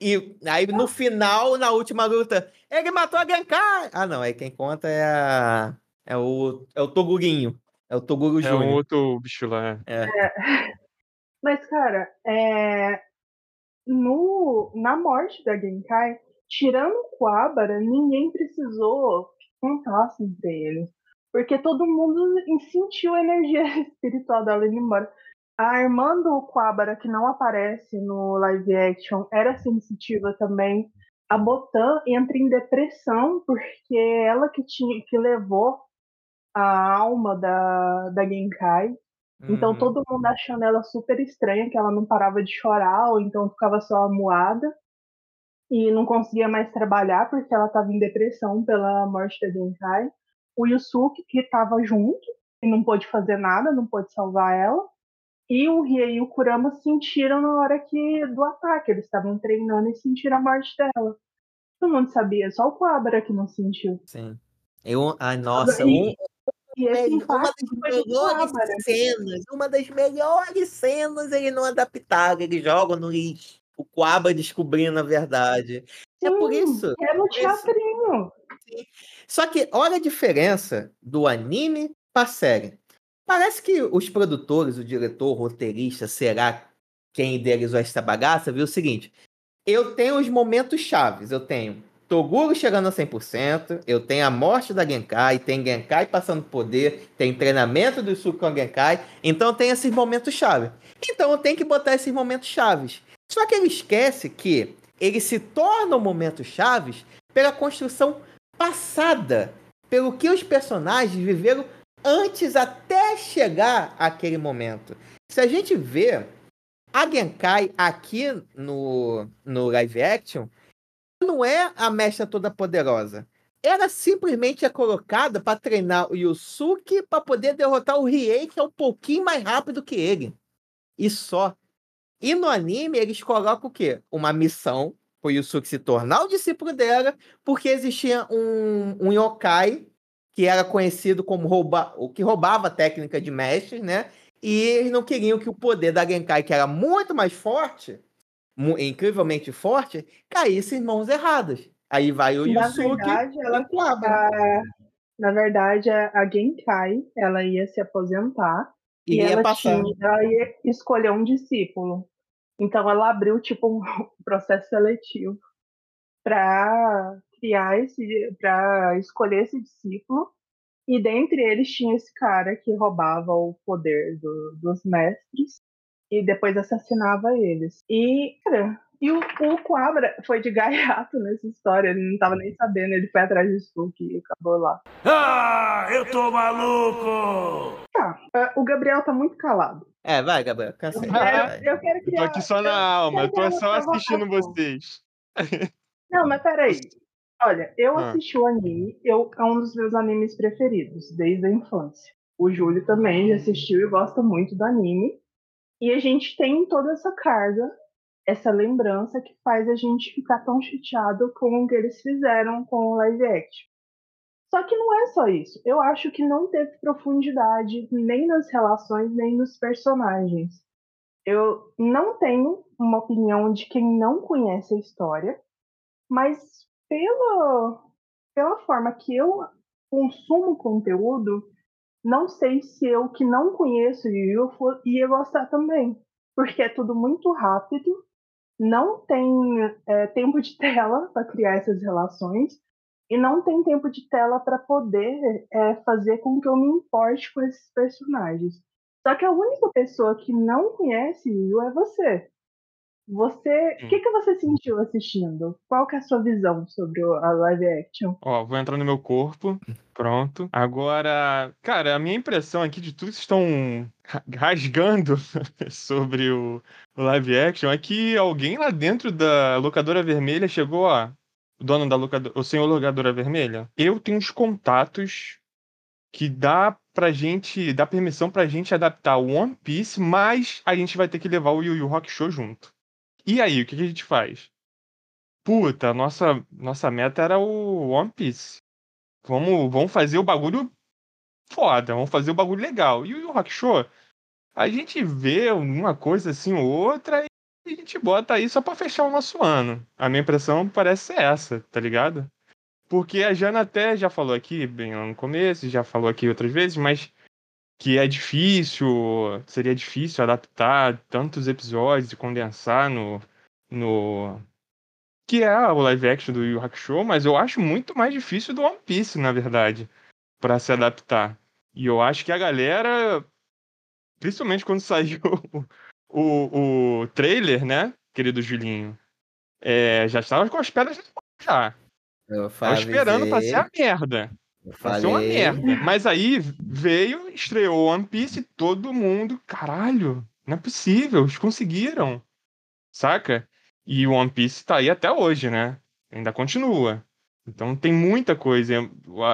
E aí no final, na última luta, ele matou a Genkai. Ah não, aí quem conta é a... é o, é o Togurinho, é o Toguro É um Júnior. outro bicho lá. Mas, cara, é, no, na morte da Genkai, tirando o Kuwabara, ninguém precisou contar assim entre eles. Porque todo mundo sentiu a energia espiritual dela indo embora. A irmã do Kuwabara, que não aparece no live action, era sensitiva também. A Botan entra em depressão porque ela que tinha que levou a alma da, da Genkai. Então Uhum. todo mundo achando ela super estranha, que ela não parava de chorar, ou então ficava só amuada. E não conseguia mais trabalhar porque ela estava em depressão pela morte da Genkai. O Yusuke, que estava junto, e não pôde fazer nada, não pôde salvar ela. E o Rie e o Kurama sentiram na hora que do ataque. Eles estavam treinando e sentiram a morte dela. Todo mundo sabia, só o Kuwabara que não sentiu. Sim. Eu, ai, nossa, E- um- E esse uma das melhores cenas, uma das melhores cenas eles não adaptaram, eles jogam no lixo. O Quaba descobrindo a verdade. É por Sim, isso. É no por isso. teatrinho. Só que olha a diferença do anime pra série. Parece que os produtores, o diretor, o roteirista, será quem idealizou esta bagaça, viu o seguinte: eu tenho os momentos chaves, eu tenho Toguro chegando a 100%, eu tenho a morte da Genkai, tem Genkai passando poder, tem treinamento do Yusuke com a Genkai, então tem esses momentos chave. Então eu tenho que botar esses momentos chaves. Só que ele esquece que eles se tornam momentos chaves pela construção passada, pelo que os personagens viveram antes até chegar àquele momento. Se a gente vê a Genkai aqui no, no live action, não é a mestra toda poderosa. Ela simplesmente é colocada para treinar o Yusuke para poder derrotar o Riei, que é um pouquinho mais rápido que ele. E só. E no anime eles colocam o quê? Uma missão para o Yusuke se tornar o discípulo dela, porque existia um, um yokai que era conhecido como rouba, o que roubava a técnica de mestres, né? E eles não queriam que o poder da Genkai, que era muito mais forte, incrivelmente forte, caísse em mãos erradas. Aí vai o Na Yusuke verdade, ela a- na verdade, a a Genkai, ela ia se aposentar e ela, passar. tinha, ela ia escolher um discípulo. Então ela abriu tipo um processo seletivo para criar esse, para escolher esse discípulo. E dentre eles tinha esse cara que roubava o poder do- dos mestres e depois assassinava eles. E, cara, e o, o Quabra foi de gaiato nessa história, ele não tava nem sabendo, ele foi atrás do Suki e acabou lá. Ah, eu tô maluco! Tá, é, o Gabriel tá muito calado. É, vai, Gabriel, cansei. Eu Vai, quero, vai. eu quero Eu tô aqui só na eu- alma, eu tô só assistindo vocês. Não, mas peraí. Olha, eu Ah. assisti o anime, eu, é um dos meus animes preferidos, desde a infância. O Júlio também já assistiu e gosta muito do anime. E a gente tem toda essa carga, essa lembrança que faz a gente ficar tão chateado com o que eles fizeram com o live action. Só que não é só isso. Eu acho que não teve profundidade nem nas relações, nem nos personagens. Eu não tenho uma opinião de quem não conhece a história, mas pela, pela forma que eu consumo conteúdo, não sei se eu que não conheço Yu Yu ia gostar também. Porque é tudo muito rápido, não tem é, tempo de tela para criar essas relações. e não tem tempo de tela para poder é, fazer com que eu me importe com esses personagens. Só que a única pessoa que não conhece Yu é você. Você, o que, que você sentiu assistindo? Qual que é a sua visão sobre a live action? Ó, vou entrar no meu corpo. Pronto. Agora, cara, a minha impressão aqui de tudo que estão rasgando sobre o, o live action é que alguém lá dentro da locadora vermelha chegou, ó, o dono da locadora, o senhor locadora vermelha. Eu tenho os contatos que dá pra gente, dá permissão pra gente adaptar o One Piece, mas a gente vai ter que levar o Yu Yu Rock Show junto. E aí, o que, que a gente faz? Puta, nossa, nossa meta era o One Piece. Vamos, vamos fazer o bagulho foda, vamos fazer o bagulho legal. E o Rock Show, a gente vê uma coisa assim ou outra e a gente bota aí só pra fechar o nosso ano. A minha impressão parece ser essa, tá ligado? Porque a Jana até já falou aqui, bem lá no começo, já falou aqui outras vezes, mas que é difícil, seria difícil adaptar tantos episódios e condensar no, no que é o live action do Yu Hakusho, mas eu acho muito mais difícil do One Piece, na verdade, para se adaptar. E eu acho que a galera, principalmente quando saiu o, o trailer, né, querido Julinho, é, já estava com as pedras já. Tava esperando pra ser a merda. Vai ser uma merda. Mas aí veio, estreou One Piece e todo mundo, caralho, não é possível, eles conseguiram. Saca? E o One Piece tá aí até hoje, né? Ainda continua. Então tem muita coisa.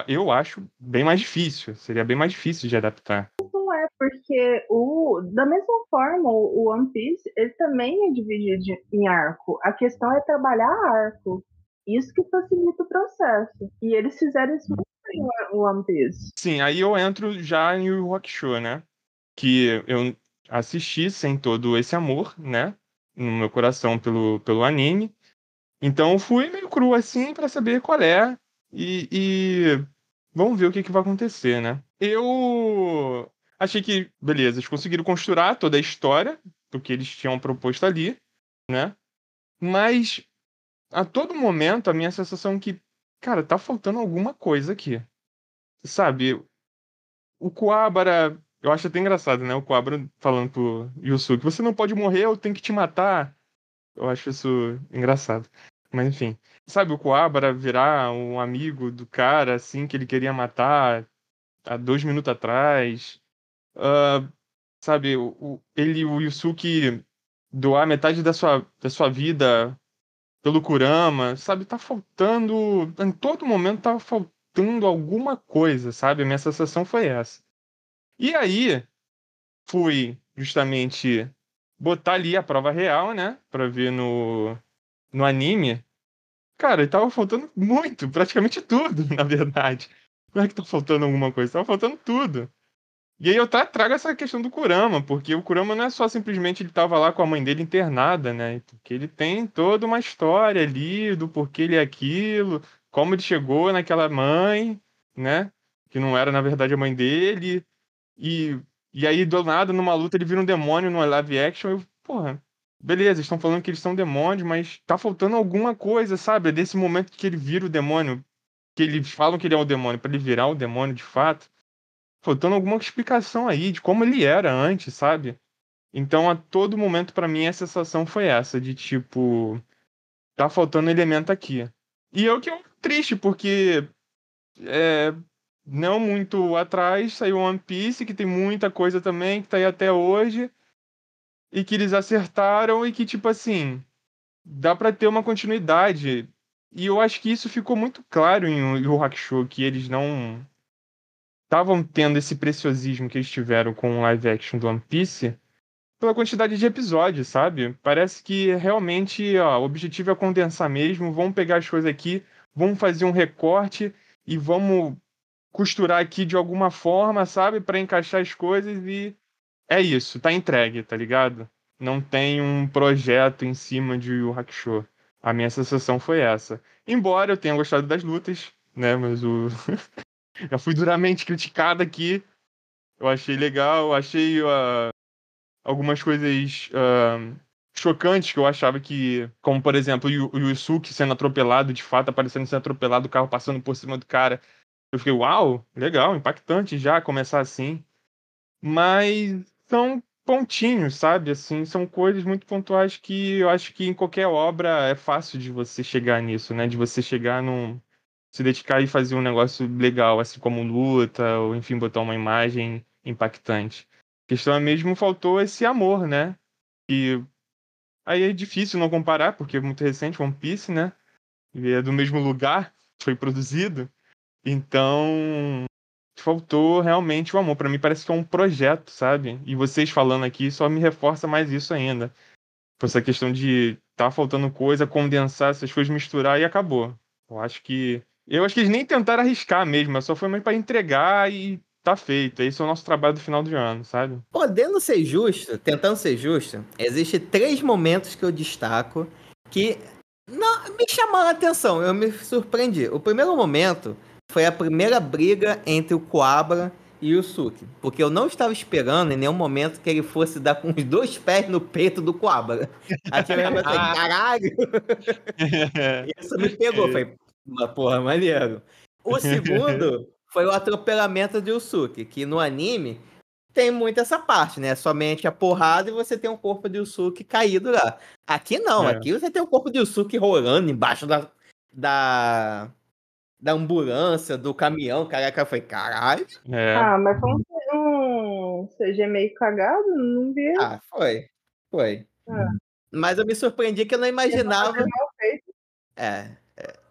Eu acho bem mais difícil. Seria bem mais difícil de adaptar. Não é, porque o, da mesma forma, o One Piece ele também é dividido em arco. A questão é trabalhar arco. Isso que facilita o processo. E eles fizeram isso muito bem, o One Piece. Sim, aí eu entro já em Rock Show, né? Que eu assisti sem todo esse amor, né? No meu coração pelo, pelo anime. Então fui meio cru assim para saber qual é. E, e, vamos ver o que, que vai acontecer, né? Eu achei que, beleza, eles conseguiram costurar toda a história do que eles tinham proposto ali, né? Mas a todo momento a minha sensação é que, cara, tá faltando alguma coisa aqui. Sabe? O Coabra, eu acho até engraçado, né? O Coabra falando pro Yusuke, você não pode morrer, eu tenho que te matar. Eu acho isso engraçado. Mas enfim. Sabe, o Coabra virar um amigo do cara, assim, que ele queria matar há dois minutos atrás. Uh, sabe, o, ele, o Yusuke doar metade da sua, da sua vida pelo Kurama, sabe? Tá faltando. Em todo momento tava faltando alguma coisa, sabe? A minha sensação foi essa. E aí, fui justamente botar ali a prova real, né? Pra ver no, no anime. Cara, tava faltando muito, praticamente tudo, na verdade. Não é que tá faltando alguma coisa, tava faltando tudo. E aí eu trago essa questão do Kurama, porque o Kurama não é só simplesmente ele estava lá com a mãe dele internada, né? Porque ele tem toda uma história ali do porquê ele é aquilo, como ele chegou naquela mãe, né? Que não era, na verdade, a mãe dele. E, e aí, do nada, numa luta, ele vira um demônio no live action. Eu, porra, beleza, estão falando que eles são demônios, mas tá faltando alguma coisa, sabe? Desse momento que ele vira o demônio, que eles falam que ele é o demônio, para ele virar o demônio de fato faltando alguma explicação aí de como ele era antes, sabe? Então, a todo momento, para mim, a sensação foi essa, de tipo, tá faltando elemento aqui. E eu que é triste, porque é, não muito atrás saiu One Piece, que tem muita coisa também, que tá aí até hoje, e que eles acertaram e que, tipo assim, dá para ter uma continuidade. E eu acho que isso ficou muito claro em Yu Hakusho, que eles não estavam tendo esse preciosismo que eles tiveram com o live action do One Piece pela quantidade de episódios, sabe? Parece que realmente ó, o objetivo é condensar mesmo. Vamos pegar as coisas aqui, vamos fazer um recorte e vamos costurar aqui de alguma forma, sabe? para encaixar as coisas e é isso, tá entregue, tá ligado? Não tem um projeto em cima de Yu Hakusho. A minha sensação foi essa. Embora eu tenha gostado das lutas, né? Mas o. já fui duramente criticado aqui. Eu achei legal, achei uh, algumas coisas uh, chocantes que eu achava que, como por exemplo, o Yusuke sendo atropelado, de fato, aparecendo sendo atropelado, o carro passando por cima do cara. Eu fiquei, uau, legal, impactante já começar assim. Mas são pontinhos, sabe? Assim, são coisas muito pontuais que eu acho que em qualquer obra é fácil de você chegar nisso, né? De você chegar num. Se dedicar e fazer um negócio legal, assim como luta, ou enfim, botar uma imagem impactante. A questão é mesmo faltou esse amor, né? E aí é difícil não comparar, porque é muito recente, One Piece, né? E é do mesmo lugar, foi produzido. Então, faltou realmente o amor. Para mim parece que é um projeto, sabe? E vocês falando aqui só me reforça mais isso ainda. Essa questão de tá faltando coisa, condensar essas coisas, misturar e acabou. Eu acho que eu acho que eles nem tentaram arriscar mesmo, só foi mais para entregar e tá feito. Esse é o nosso trabalho do final de ano, sabe? Podendo ser justo, tentando ser justo, existe três momentos que eu destaco que não me chamaram a atenção, eu me surpreendi. O primeiro momento foi a primeira briga entre o Coabra e o Suki. Porque eu não estava esperando em nenhum momento que ele fosse dar com os dois pés no peito do Coabra. Aquilo eu pensei, caralho! Isso me pegou. Foi uma porra maneiro. O segundo foi o atropelamento de Usuki, que no anime tem muito essa parte, né? Somente a porrada e você tem um corpo de Usuki caído lá. Aqui não, é. aqui você tem o um corpo de Usuki rolando embaixo da, da da ambulância, do caminhão, caraca, foi caralho. É. Ah, mas foi um, CG meio cagado, não vi. Ah, foi. Foi. Ah. Mas eu me surpreendi que eu não imaginava. É, é.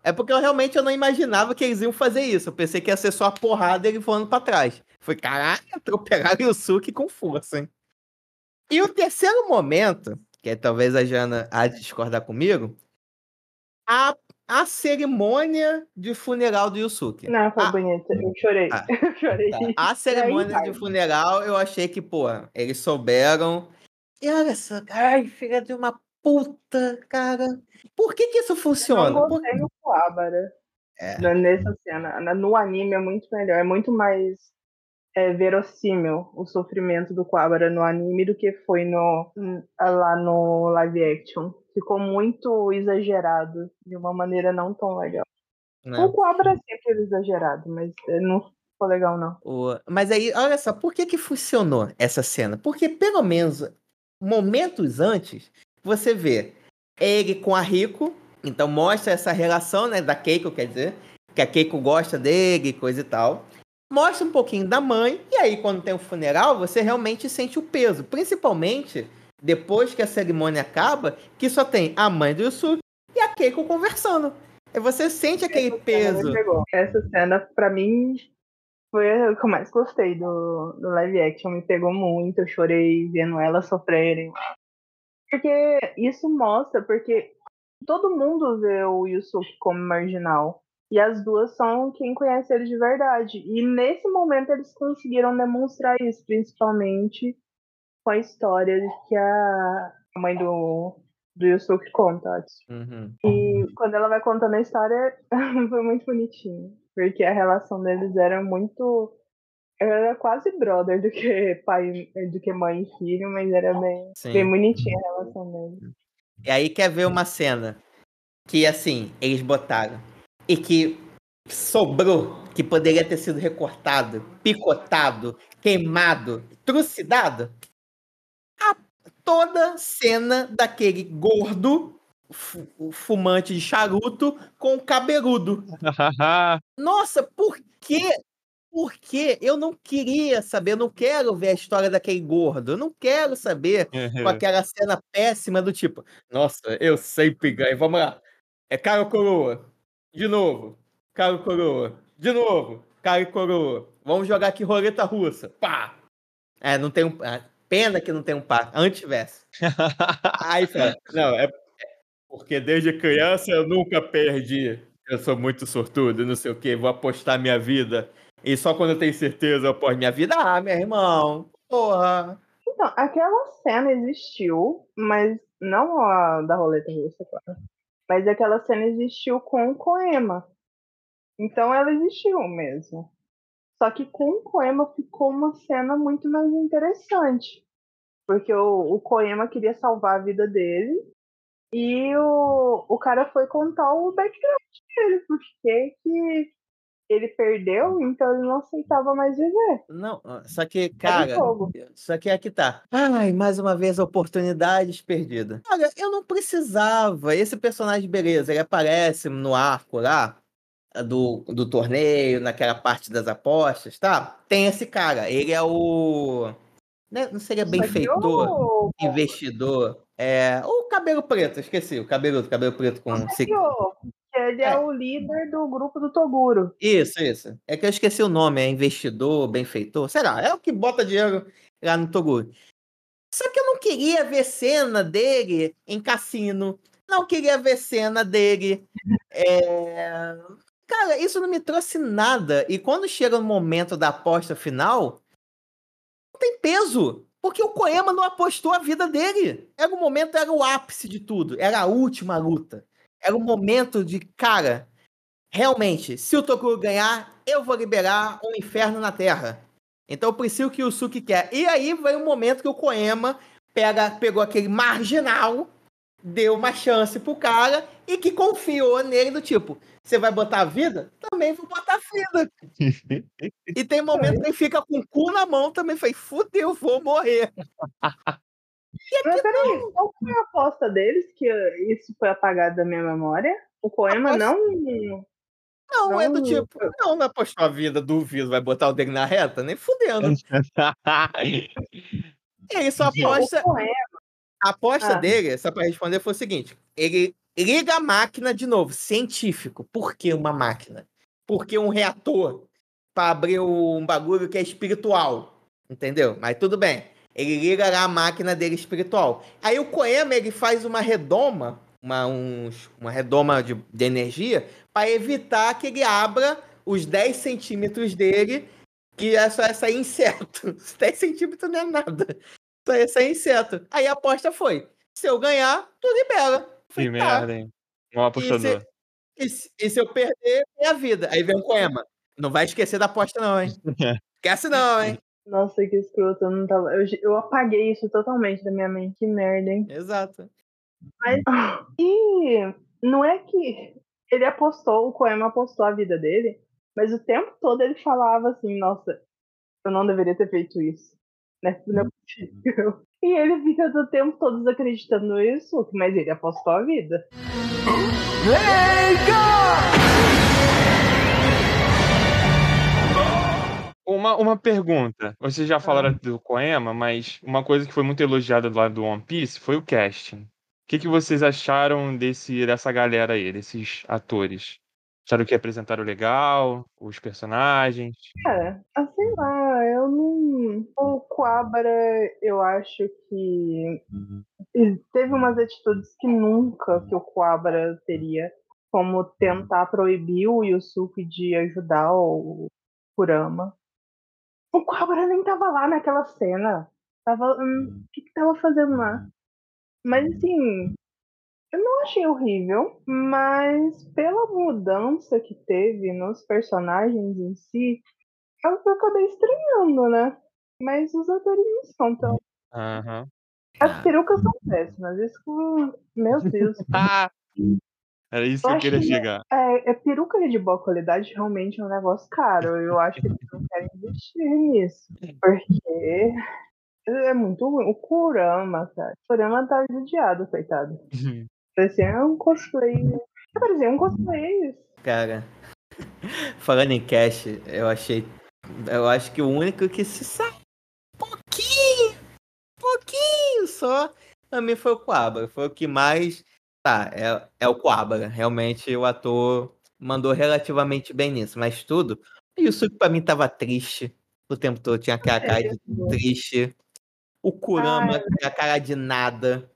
É porque eu realmente eu não imaginava que eles iam fazer isso. Eu pensei que ia ser só a porrada e ele voando pra trás. Foi, caralho, atropelaram o Suki com força, hein? E o terceiro momento, que é, talvez a Jana há de discordar comigo, a a cerimônia de funeral do Yusuke. Não, foi a... bonito. Eu chorei. Ah, eu chorei. Tá. A cerimônia aí, de funeral, eu achei que, pô, eles souberam. E olha só, ai, filha de uma puta, cara. Por que que isso funciona? Eu não gostei Por... Kuwabara. É. Nessa cena. No anime é muito melhor. É muito mais é, verossímil o sofrimento do Kuwabara no anime do que foi no, lá no live action ficou muito exagerado de uma maneira não tão legal. Não. Né. O Cobra é sempre exagerado, mas eh, não ficou legal, não. O... Mas aí, olha só, por que que funcionou essa cena? Porque pelo menos momentos antes, você vê ele com a Rico, então mostra essa relação, né, da Keiko, quer dizer, que a Keiko gosta dele, coisa e tal. Mostra um pouquinho da mãe, e aí quando tem o funeral, você realmente sente o peso, principalmente depois que a cerimônia acaba, que só tem a mãe do Yusuke e a Keiko conversando. E você sente aquele Essa peso. Essa cena, pra mim, foi a que eu mais gostei do, do live action. Me pegou muito, eu chorei vendo elas sofrerem. Porque isso mostra, porque todo mundo vê o Yusuke como marginal. E as duas são quem conhece ele de verdade. E nesse momento eles conseguiram demonstrar isso, principalmente com a história que a mãe do, do Yusuke conta. Uhum. E quando ela vai contando a história, foi muito bonitinho. Porque a relação deles era muito. Era quase brother do que pai, do que mãe e filho, mas era bem, bem bonitinha a relação deles. E aí quer ver uma cena que assim, eles botaram. E que sobrou, que poderia ter sido recortado, picotado, queimado, trucidado toda cena daquele gordo fumante de charuto com cabeludo. Nossa, por quê? Porque eu não queria saber, eu não quero ver a história daquele gordo, eu não quero saber com aquela cena péssima do tipo, nossa, eu sempre ganho, vamos lá. É cara ou coroa? De novo. Cara ou coroa? De novo. Cara e coroa. Vamos jogar aqui roleta russa. Pá! É, não tem um. Ah, Pena que não tem um par. Antes tivesse. Aí, fala, não, é porque desde criança eu nunca perdi. Eu sou muito sortudo, não sei o quê, vou apostar minha vida. E só quando eu tenho certeza eu aposto minha vida. Ah, meu irmão, porra. Então, aquela cena existiu, mas não a da roleta russa, claro. Mas aquela cena existiu com o Coema. Então ela existiu mesmo. Só que com o poema ficou uma cena muito mais interessante. Porque o, o Koema queria salvar a vida dele. E o, o cara foi contar o background dele, porque que ele perdeu, então ele não aceitava mais viver. Não, só que, cara, só que aqui tá. Ai, mais uma vez, oportunidades perdidas. Olha, eu não precisava. Esse personagem, beleza, ele aparece no arco lá do, do torneio, naquela parte das apostas, tá? Tem esse cara, ele é o. né, Não seria benfeitor, investidor. É. O cabelo preto, esqueci, o cabelo, cabelo preto com. Ele é. É. o líder do grupo do Toguro. Isso, isso. É que eu esqueci o nome, é investidor, benfeitor, sei lá, é o que bota dinheiro lá no Toguro. Só que eu não queria ver cena dele em cassino, não queria ver cena dele. é, Cara, isso não me trouxe nada. E quando chega o momento da aposta final, não tem peso. Porque o Koema não apostou a vida dele. Era o momento, era o ápice de tudo. Era a última luta. Era o momento de, cara, realmente, se o Tokuro ganhar, eu vou liberar um inferno na Terra. Então eu preciso que o Suki quer. E aí vem o momento que o Koema pega, pegou aquele marginal, deu uma chance pro cara e que confiou nele do tipo, você vai botar a vida? Também vou botar a vida. e tem momento que ele fica com o cu na mão também. Falei, fudeu, vou morrer. Mas peraí, qual foi a aposta deles? Que isso foi apagado da minha memória? O Koema Aposta- não. Não, é do Não. tipo, não, não apostou a vida, duvido, vai botar o dele na reta? Nem fudendo. Ele só aposta, A aposta Ah. dele, só para responder, foi o seguinte: ele liga a máquina de novo, científico. Por que uma máquina? Porque um reator para abrir um bagulho que é espiritual. Entendeu? Mas tudo bem. Ele liga lá a máquina dele espiritual. Aí o Koema ele faz uma redoma, uma, uns- uma redoma de, de energia, para evitar que ele abra os 10 centímetros dele, que é só essa inseto. 10 centímetros não é nada. Só ia sair inseto. Aí a aposta foi: se eu ganhar, tu libera. Eu Que falei, tá. merda, hein? Um apostador. E se, e se eu perder, minha vida. Aí vem o Coema. Não vai esquecer da aposta, não, hein? Esquece, não, hein? Nossa, que escroto. Eu, não tava... eu, eu apaguei isso totalmente da minha mente. Que merda, hein? Exato. Mas. E não é que ele apostou, o Koema apostou a vida dele, mas o tempo todo ele falava assim: nossa, eu não deveria ter feito isso. Né? Não é possível. E ele fica o tempo todo desacreditando isso, mas ele apostou a vida. Uma, uma pergunta. Vocês já falaram do Koema, mas uma coisa que foi muito elogiada do lado do One Piece foi o casting. O que, que vocês acharam desse, dessa galera aí, desses atores? Acharam que apresentaram legal? Os personagens? Cara, ah, sei lá, eu não. O Quabra, eu acho que e teve umas atitudes que nunca que o Quabra teria, como tentar proibir o Yusuke de ajudar o Kurama. O Quabra nem tava lá naquela cena. Tava. hum, O que, que tava fazendo lá? Mas assim. Eu não achei horrível, mas pela mudança que teve nos personagens em si, eu acabei estranhando, né? Mas os atores não são tão. Aham. As Ah. perucas são péssimas. Isso com. Meu Deus. Ah! Era isso que Eu eu acho queria que- chegar. É, é peruca de boa qualidade realmente é um negócio caro. Eu acho que eles não querem investir nisso. Porque é muito ruim. O Kurama, cara. O Kurama tá judiado, coitado. Parecia um cosplay. Parecia um cosplay. Cara, falando em cash, eu achei. Eu acho que o único que se sabe um pouquinho, pouquinho só, também foi o Coabra. Foi o que mais. Tá, é, é o Coabra. Realmente o ator mandou relativamente bem nisso, mas tudo. E o Suki pra mim tava triste o tempo todo, tinha aquela cara de triste. O Kurama, que é a cara de nada.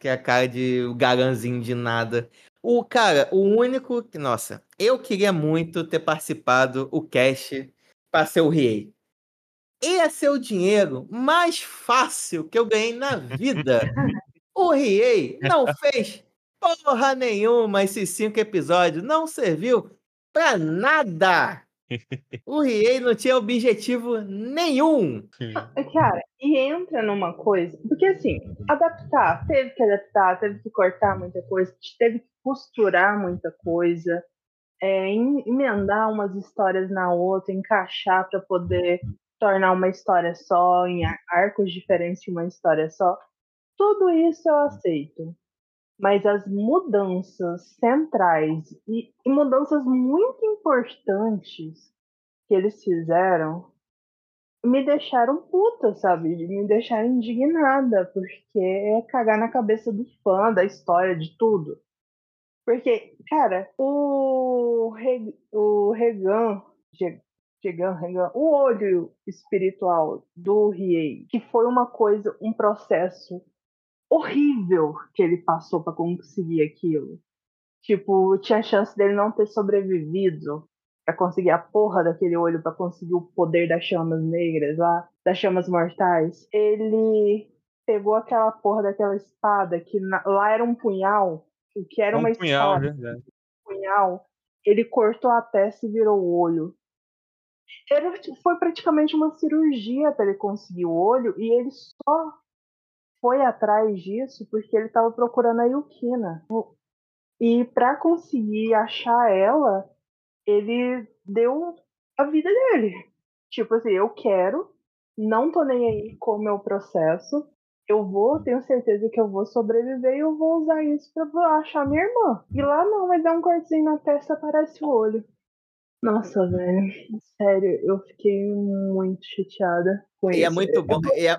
Que é a cara de o garanzinho de nada. O cara, o único que, nossa, eu queria muito ter participado o cast para ser o Riei. Ia ser o dinheiro mais fácil que eu ganhei na vida. o Riei não fez porra nenhuma esses cinco episódios, não serviu pra nada. O Riei não tinha objetivo nenhum. Cara, e entra numa coisa. Porque assim, adaptar, teve que adaptar, teve que cortar muita coisa, teve que costurar muita coisa, é, emendar umas histórias na outra, encaixar para poder tornar uma história só, em arcos diferentes de uma história só. Tudo isso eu aceito. Mas as mudanças centrais e, e mudanças muito importantes que eles fizeram me deixaram puta, sabe? Me deixaram indignada, porque é cagar na cabeça do fã, da história, de tudo. Porque, cara, o, Re, o Regan, Regan, Regan, o olho espiritual do Riei, que foi uma coisa, um processo horrível que ele passou para conseguir aquilo. Tipo, tinha chance dele não ter sobrevivido para conseguir a porra daquele olho, para conseguir o poder das chamas negras lá, das chamas mortais. Ele pegou aquela porra daquela espada que na, lá era um punhal, o que era um uma punhal, espada, verdade. um punhal. Ele cortou a testa e virou o olho. Era, foi praticamente uma cirurgia para ele conseguir o olho e ele só foi atrás disso porque ele estava procurando a Yukina. E para conseguir achar ela, ele deu a vida dele. Tipo assim, eu quero, não tô nem aí com o meu processo, eu vou, tenho certeza que eu vou sobreviver e eu vou usar isso pra achar minha irmã. E lá não, vai dar um cortezinho na testa, aparece o olho. Nossa, velho. Sério, eu fiquei muito chateada com e é isso. é muito bom. E é...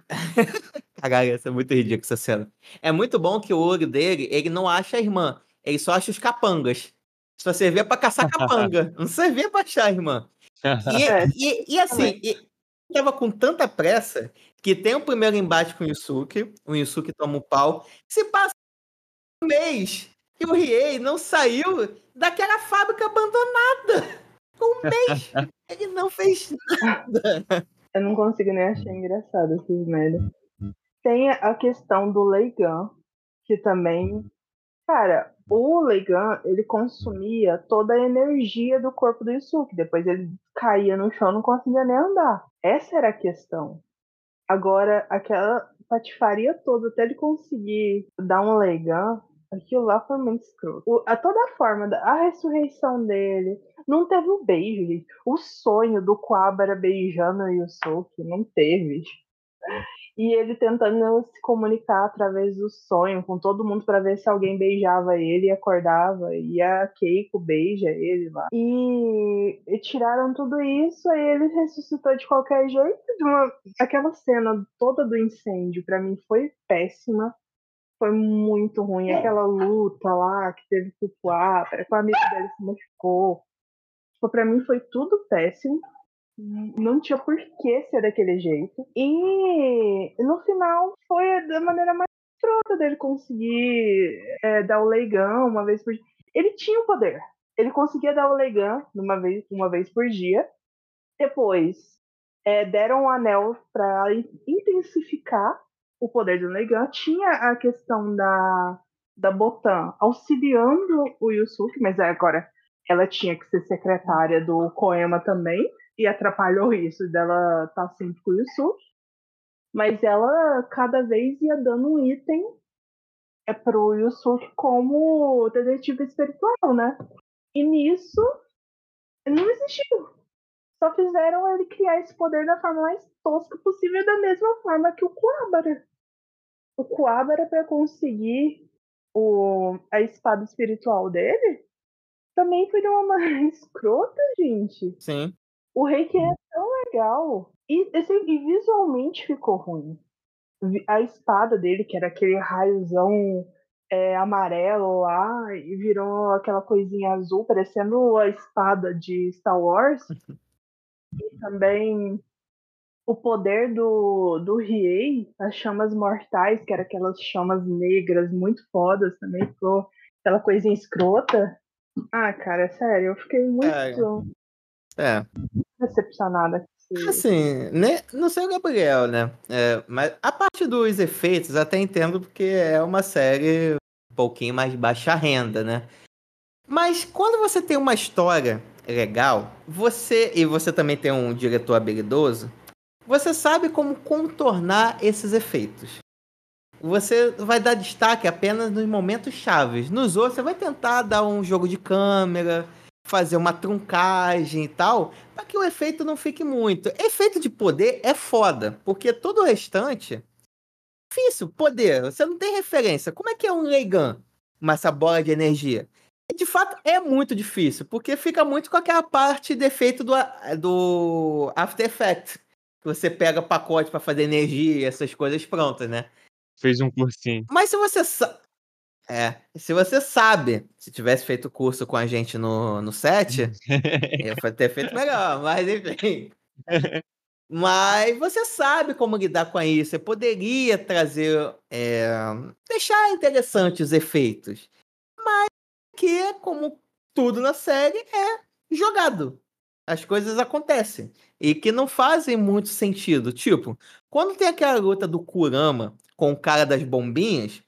Caralho, isso é muito ridículo essa cena. É muito bom que o olho dele, ele não acha a irmã. Ele só acha os capangas. Só servia pra caçar capanga. não servia pra achar a irmã. E, é. e, e assim, e, tava com tanta pressa que tem o primeiro embate com o Yusuke. O Yusuke toma um pau. Se passa um mês e o Riei não saiu daquela fábrica abandonada. Um mês. Ele não fez nada. Eu não consigo nem achar engraçado esses merda. Tem a questão do Leigan, que também. Cara, o Leigan, ele consumia toda a energia do corpo do Yusuke. Depois ele caía no chão não conseguia nem andar. Essa era a questão. Agora, aquela patifaria toda, até ele conseguir dar um Leigan, aquilo lá foi muito escroto. O, a toda a forma, da, a ressurreição dele, não teve o um beijo, gente. O sonho do Quabara beijando o Yusuke, não teve. E ele tentando se comunicar através do sonho com todo mundo para ver se alguém beijava ele e acordava. E a Keiko beija ele lá. E, e tiraram tudo isso, aí ele ressuscitou de qualquer jeito. De uma, aquela cena toda do incêndio, para mim, foi péssima. Foi muito ruim. Aquela luta lá que teve o Quabara, com a amiga dele se machucou. Tipo, pra mim foi tudo péssimo. Não tinha por que ser daquele jeito. E no final foi da maneira mais escrota dele conseguir é, dar o leigão uma vez por dia. Ele tinha o poder. Ele conseguia dar o leigão uma vez, uma vez por dia. Depois é, deram o anel para intensificar o poder do Legan. Tinha a questão da, da Botan auxiliando o Yusuke, mas agora ela tinha que ser secretária do Koema também, e atrapalhou isso dela tá sempre com o Yusuke. Mas ela cada vez ia dando um item é pro Yusuke como detetive espiritual, né? E nisso não existiu. Só fizeram ele criar esse poder da forma mais tosca possível, da mesma forma que o Kuabara. O Kuabara, para conseguir o, a espada espiritual dele, também foi de uma maneira escrota, gente. Sim. O reiki é tão legal. E, assim, e visualmente ficou ruim. A espada dele, que era aquele raiozão é, amarelo lá, e virou aquela coisinha azul, parecendo a espada de Star Wars. e também o poder do, do Riei, as chamas mortais, que eram aquelas chamas negras muito fodas também, ficou aquela coisinha escrota. Ah, cara, é sério, eu fiquei muito é. É. decepcionada. Assim, né, não sei o Gabriel, né? É, mas a parte dos efeitos até entendo porque é uma série um pouquinho mais baixa renda, né? Mas quando você tem uma história legal, você e você também tem um diretor habilidoso, você sabe como contornar esses efeitos. Você vai dar destaque apenas nos momentos chaves. Nos outros, você vai tentar dar um jogo de câmera, fazer uma truncagem e tal, para que o efeito não fique muito. Efeito de poder é foda, porque todo o restante. Difícil, poder. Você não tem referência. Como é que é um Leigan? Mas essa bola de energia. De fato, é muito difícil, porque fica muito com aquela parte de efeito do, do After Effects. Que você pega pacote para fazer energia, essas coisas prontas, né? Fez um cursinho. Mas se você sa- é, se você sabe, se tivesse feito curso com a gente no, no set, ia ter feito melhor, mas enfim. Mas você sabe como lidar com isso. Você poderia trazer. é, deixar interessantes os efeitos. Mas que, como tudo na série, é jogado. As coisas acontecem. E que não fazem muito sentido. Tipo, quando tem aquela luta do Kurama com o cara das bombinhas,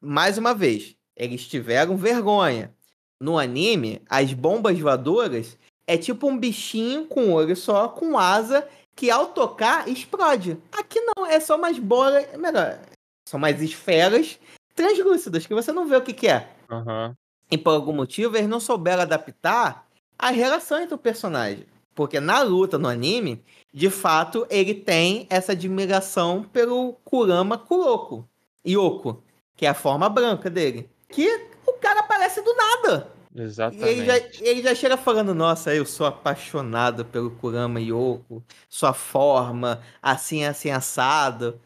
mais uma vez, eles tiveram vergonha. No anime, as bombas voadoras é tipo um bichinho com olho só, com asa, que ao tocar explode. Aqui não, é só umas bolas. Melhor, são mais esferas translúcidas, que você não vê o que, que é. Aham. E por algum motivo eles não souberam adaptar a relação entre o personagem. Porque na luta no anime, de fato, ele tem essa admiração pelo Kurama Kuroko. Yoko, que é a forma branca dele. Que o cara aparece do nada. E Exatamente. ele já, ele já chega falando, nossa, eu sou apaixonado pelo Kurama Yoko, sua forma, assim, assim, assado.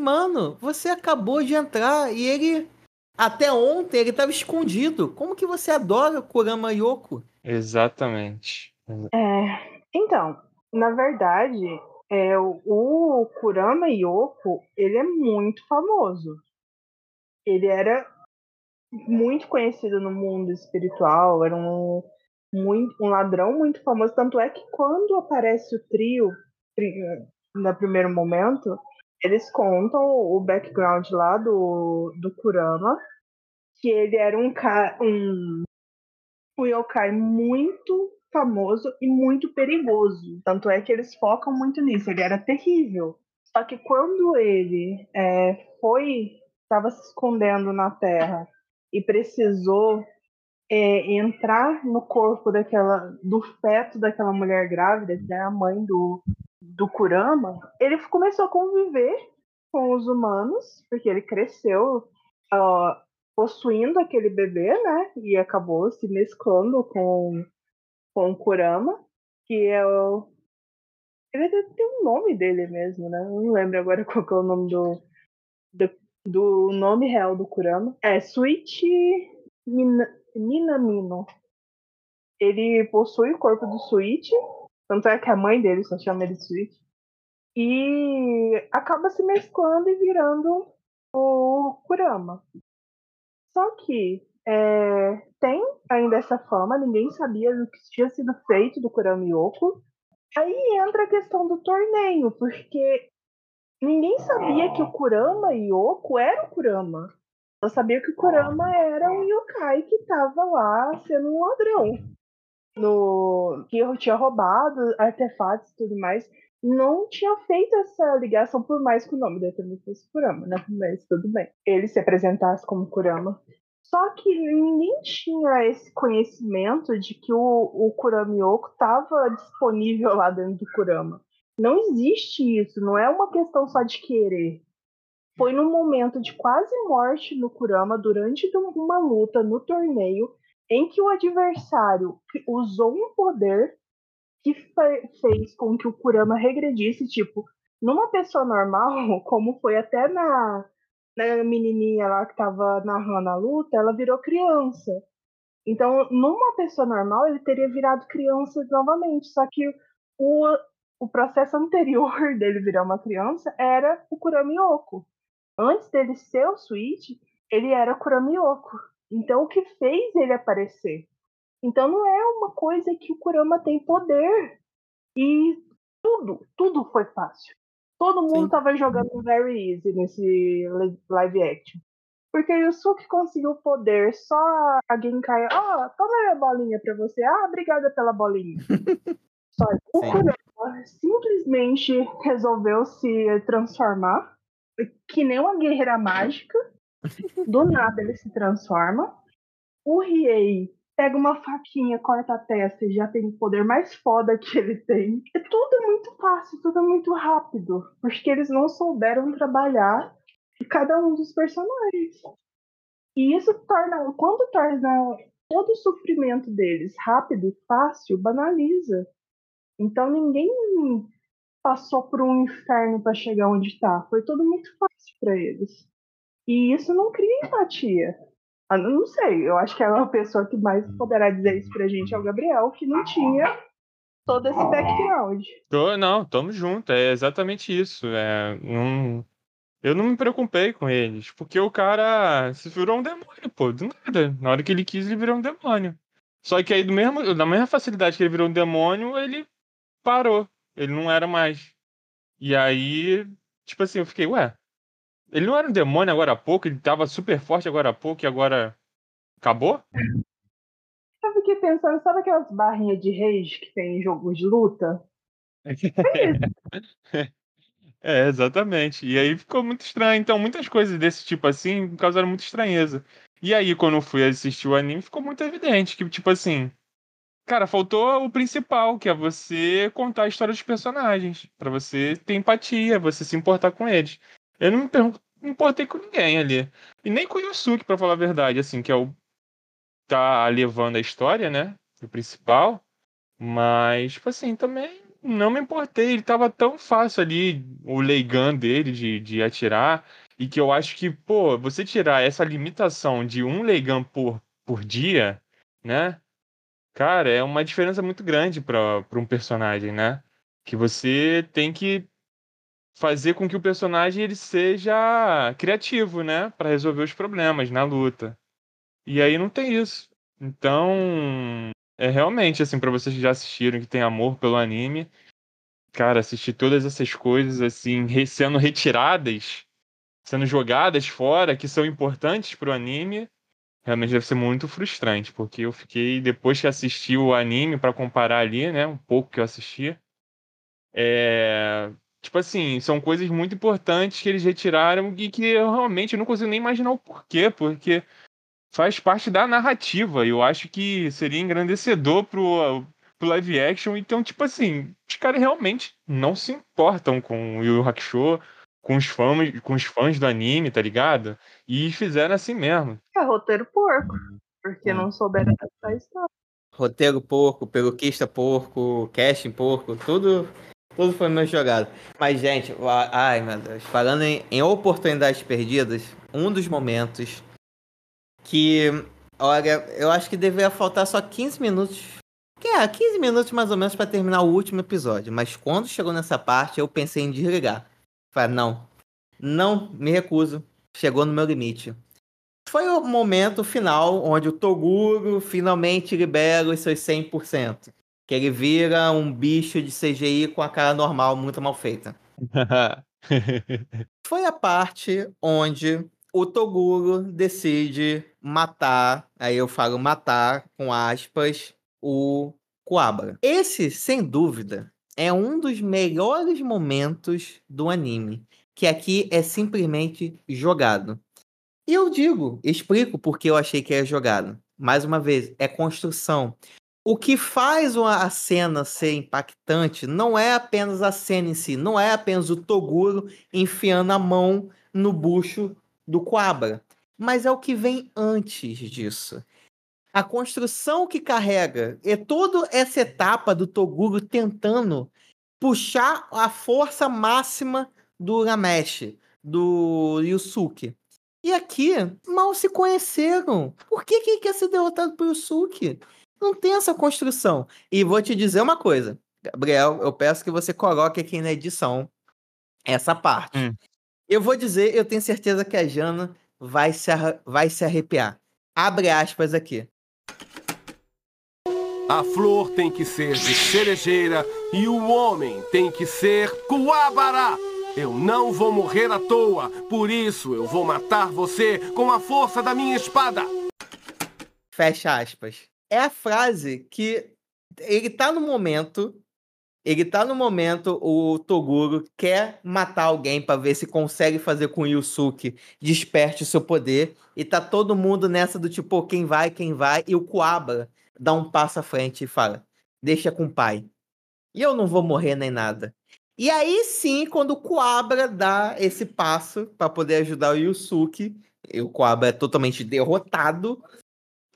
Mano, você acabou de entrar e ele, até ontem, ele tava escondido. Como que você adora o Kurama Yoko? Exatamente. É, então, na verdade, é, o, o Kurama Yoko, ele é muito famoso. Ele era muito conhecido no mundo espiritual, era um, muito, um ladrão muito famoso. Tanto é que quando aparece o trio, no primeiro momento, eles contam o background lá do, do Kurama, que ele era um, um, um yokai muito famoso e muito perigoso. Tanto é que eles focam muito nisso. Ele era terrível. Só que quando ele é, foi, estava se escondendo na Terra e precisou é, entrar no corpo daquela, do feto daquela mulher grávida, que é a mãe do, do Kurama, ele começou a conviver com os humanos, porque ele cresceu ó, possuindo aquele bebê, né? E acabou se mesclando com, com o Kurama, que é o. Ele deve ter um nome dele mesmo, né? Não lembro agora qual é o nome do, do, do nome real do Kurama. É Suichi Mina, Minamino. Ele possui o corpo do Suichi, tanto é que a mãe dele só chama ele de Suichi. E acaba se mesclando e virando o Kurama. Só que é, tem ainda essa fama, ninguém sabia do que tinha sido feito do Kurama Yoko. Aí entra a questão do torneio, porque ninguém sabia que o Kurama Yoko era o Kurama. Eu sabia que o Kurama era um yokai que estava lá sendo um ladrão. No, que tinha roubado artefatos e tudo mais. Não tinha feito essa ligação, por mais que o nome dele também fosse Kurama, né? Mas tudo bem. Ele se apresentasse como Kurama. Só que ninguém tinha esse conhecimento de que o, o Kurama Yoko estava disponível lá dentro do Kurama. Não existe isso, não é uma questão só de querer. Foi num momento de quase morte no Kurama, durante uma luta no torneio, em que o adversário usou um poder que fe- fez com que o Kurama regredisse, tipo, numa pessoa normal, como foi até na, na menininha lá que tava narrando a luta, ela virou criança. Então, numa pessoa normal, ele teria virado criança novamente, só que o, o processo anterior dele virar uma criança era o Kurama Yoko. Antes dele ser o Switch, ele era Kurama Yoko. Então, o que fez ele aparecer? Então, não é uma coisa que o Kurama tem poder. E tudo, tudo foi fácil. Todo mundo Sim. tava jogando very easy nesse li- live action. Porque o Yusuke conseguiu o poder, só a Genkai, ó, oh, toma minha bolinha pra você. Ah, obrigada pela bolinha. só o Kurama simplesmente resolveu se transformar, que nem uma guerreira mágica. Do nada ele se transforma. O Riei pega uma faquinha, corta a testa e já tem o poder mais foda que ele tem. É tudo muito fácil, tudo muito rápido. Porque eles não souberam trabalhar cada um dos personagens. E isso torna, quando torna todo o sofrimento deles rápido e fácil, banaliza. Então ninguém passou por um inferno para chegar onde está. Foi tudo muito fácil para eles. E isso não cria empatia. Eu não sei, eu acho que a pessoa que mais poderá dizer isso pra gente é o Gabriel, que não tinha todo esse background. Tô, não, tamo junto, é exatamente isso. É, um, eu não me preocupei com eles, porque o cara se virou um demônio, pô, do nada. Na hora que ele quis, ele virou um demônio. Só que aí, do mesmo, da mesma facilidade que ele virou um demônio, ele parou. Ele não era mais. E aí, tipo assim, eu fiquei, ué, ele não era um demônio agora há pouco, ele tava super forte agora há pouco e agora acabou? Eu fiquei pensando, sabe aquelas barrinhas de reis que tem em jogos de luta? É É, exatamente. E aí ficou muito estranho. Então, muitas coisas desse tipo assim causaram muita estranheza. E aí, quando eu fui assistir o anime, ficou muito evidente que, tipo assim, cara, faltou o principal, que é você contar a história dos personagens. para você ter empatia, você se importar com eles. Eu não me importei com ninguém ali. E nem com o Yusuke, pra falar a verdade, assim, que é o. tá levando a história, né? O principal. Mas, tipo assim, também não me importei, ele tava tão fácil ali, o Leigan dele de, de atirar, e que eu acho que, pô, você tirar essa limitação de um Leigan por, por dia, né? Cara, é uma diferença muito grande para um personagem, né? Que você tem que fazer com que o personagem ele seja criativo, né, para resolver os problemas na luta. E aí não tem isso. Então, é realmente, assim, para vocês que já assistiram, que tem amor pelo anime, cara, assistir todas essas coisas, assim, sendo retiradas, sendo jogadas fora, que são importantes pro anime, realmente deve ser muito frustrante, porque eu fiquei, depois que assisti o anime, para comparar ali, né, um pouco que eu assisti, é. Tipo assim, são coisas muito importantes que eles retiraram e que eu realmente não consigo nem imaginar o porquê, porque faz parte da narrativa. Eu acho que seria engrandecedor pro, pro live action. Então, tipo assim, os caras realmente não se importam com o Yu Hakusho, com os fãs, com os fãs do anime, tá ligado? E fizeram assim mesmo. É roteiro porco, porque não souberam adaptar história. Roteiro porco, peruquista porco, casting porco, tudo tudo foi meu jogado. Mas, gente, ai meu Deus, falando em, em oportunidades perdidas, um dos momentos que, olha, eu acho que deveria faltar só 15 minutos. Que é, 15 minutos mais ou menos para terminar o último episódio. Mas quando chegou nessa parte, eu pensei em desligar. Falei, não, não me recuso. Chegou no meu limite. Foi o momento final onde o Toguro finalmente libera os seus 100%. Que ele vira um bicho de CGI com a cara normal, muito mal feita. Foi a parte onde o Toguro decide matar, aí eu falo matar com aspas, o Kuwabara. Esse, sem dúvida, é um dos melhores momentos do anime, que aqui é simplesmente jogado. E eu digo, explico porque eu achei que é jogado. Mais uma vez, é construção. O que faz a cena ser impactante não é apenas a cena em si, não é apenas o Toguro enfiando a mão no bucho do Quabra, mas é o que vem antes disso. A construção que carrega é toda essa etapa do Toguro tentando puxar a força máxima do Ramesh, do Yusuke. E aqui, mal se conheceram. Por que, que ele quer ser derrotado por Yusuke? Não tem essa construção. E vou te dizer uma coisa, Gabriel, eu peço que você coloque aqui na edição essa parte. Hum. Eu vou dizer, eu tenho certeza que a Jana vai se, vai se arrepiar. Abre aspas aqui. A flor tem que ser de cerejeira e o homem tem que ser Kuwabara. Eu não vou morrer à toa. Por isso eu vou matar você com a força da minha espada. Fecha aspas. É a frase que ele tá no momento. Ele tá no momento, o Toguro quer matar alguém para ver se consegue fazer com o Yusuke desperte o seu poder. E tá todo mundo nessa do tipo, quem vai, quem vai. E o Kuaba dá um passo à frente e fala: Deixa com o pai. E eu não vou morrer nem nada. E aí sim, quando o Kuabra dá esse passo para poder ajudar o Yusuke, o Kuabra é totalmente derrotado,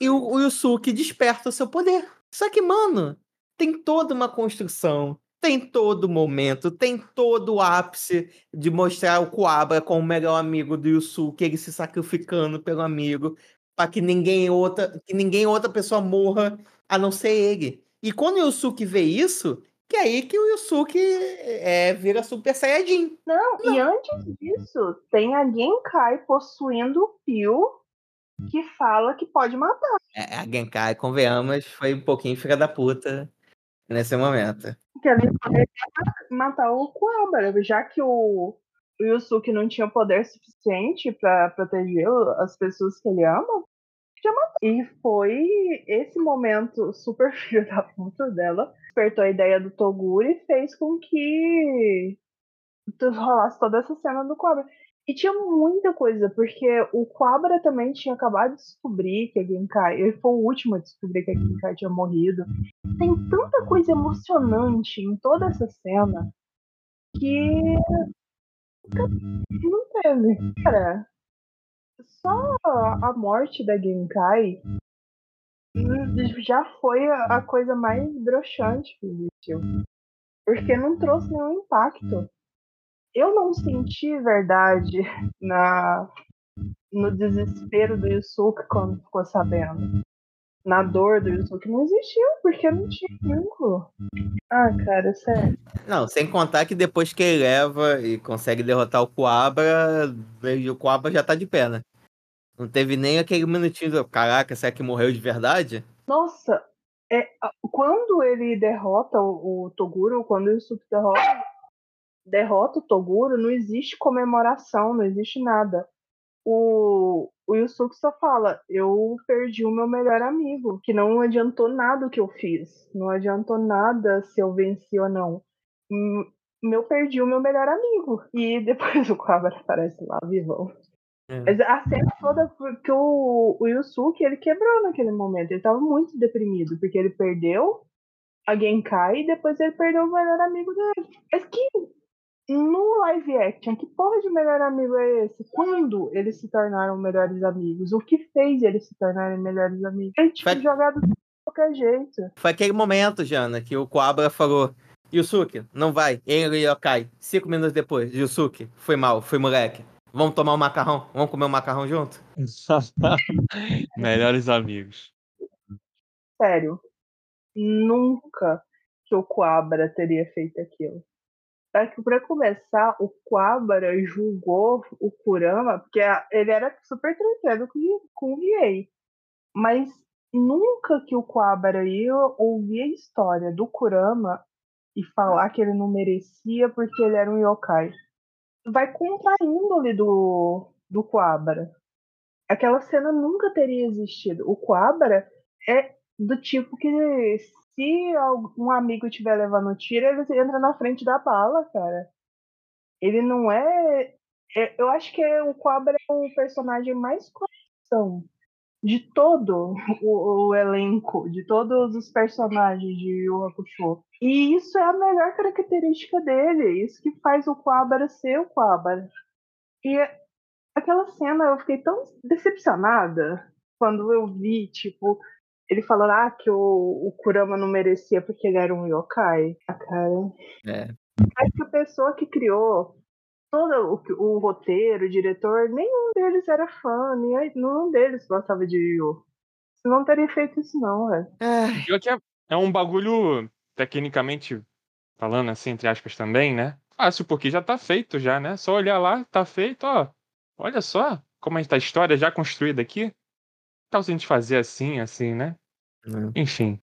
e o, o Yusuke desperta o seu poder. Só que, mano, tem toda uma construção, tem todo momento, tem todo o ápice de mostrar o Kuabra como o melhor amigo do Yusuke, ele se sacrificando pelo amigo, para que ninguém outra, que ninguém outra pessoa morra a não ser ele. E quando o Yusuke vê isso, que é aí que o Yusuke é, vira Super Saiyajin. Não, e antes disso, tem a Genkai possuindo o Pio que fala que pode matar. É, a Genkai, convenhamos, foi um pouquinho filha da puta nesse momento. Que ele poderia matar o Kuwabara, já que o, Yusuke não tinha poder suficiente para proteger as pessoas que ele ama. E foi esse momento super filho da puta dela despertou a ideia do Toguro e fez com que rolasse toda essa cena do Cobra. E tinha muita coisa, porque o Cobra também tinha acabado de descobrir que a Genkai. Ele foi o último a descobrir que a Genkai tinha morrido. Tem tanta coisa emocionante em toda essa cena que. Não teve. Cara, só a morte da Genkai já foi a coisa mais broxante que existiu. Porque não trouxe nenhum impacto. Eu não senti verdade na no desespero do Yusuke quando ficou sabendo. Na dor do Yusuke não existiu, porque não tinha vínculo. Ah, cara, sério. Não, sem contar que depois que ele leva e consegue derrotar o Coabra, o Coabra já tá de pé, né? Não teve nem aquele minutinho do caraca, será que morreu de verdade? Nossa, é, quando ele derrota o, o Toguro, quando o Yusuke derrota, derrota o Toguro, não existe comemoração, não existe nada. O, o Yusuke só fala: Eu perdi o meu melhor amigo, que não adiantou nada o que eu fiz, não adiantou nada se eu venci ou não. Eu perdi o meu melhor amigo. E depois o Cobra aparece lá, vivão. É. Mas a cena toda que o, o Yusuke ele quebrou naquele momento. Ele tava muito deprimido, porque ele perdeu a Genkai e depois ele perdeu o melhor amigo dele. Mas que no live action, que porra de melhor amigo é esse? Quando eles se tornaram melhores amigos? O que fez eles se tornarem melhores amigos? Ele tinha Foi... jogado de qualquer jeito. Foi aquele momento, Jana, que o Cobra falou. Yusuke, não vai. Ele e Yokai. Cinco minutos depois, Yusuke, foi mal, foi moleque. Vamos tomar um macarrão? Vamos comer um macarrão junto? Melhores amigos. Sério. Nunca que o Quabra teria feito aquilo. Para começar, o Quabra julgou o Kurama, porque ele era super tranquilo com o Riei. Mas nunca que o Quabra ia ouvir a história do Kurama e falar que ele não merecia porque ele era um yokai vai contra a índole do, do Coabra. Aquela cena nunca teria existido. O Coabra é do tipo que se um amigo estiver levando tiro, ele entra na frente da bala, cara. Ele não é. é eu acho que é, o Coabra é o personagem mais coração de todo o, o, elenco, de todos os personagens de Yu Hakusho. E isso é a melhor característica dele, isso que faz o Quabara ser o Quabara. E aquela cena eu fiquei tão decepcionada quando eu vi, tipo, ele falando ah, que o, o Kurama não merecia porque ele era um yokai. Ah, cara. É. Acho que a pessoa que criou todo o, o, roteiro, o diretor, nenhum deles era fã, nenhum deles gostava de Yu. Não teria feito isso, não, velho. É. que é, é um bagulho, tecnicamente falando assim, entre aspas também, né? Fácil, porque já tá feito já, né? Só olhar lá, tá feito, ó. Olha só como está a história já construída aqui. Tal se a gente fazer assim, assim, né? Enfim.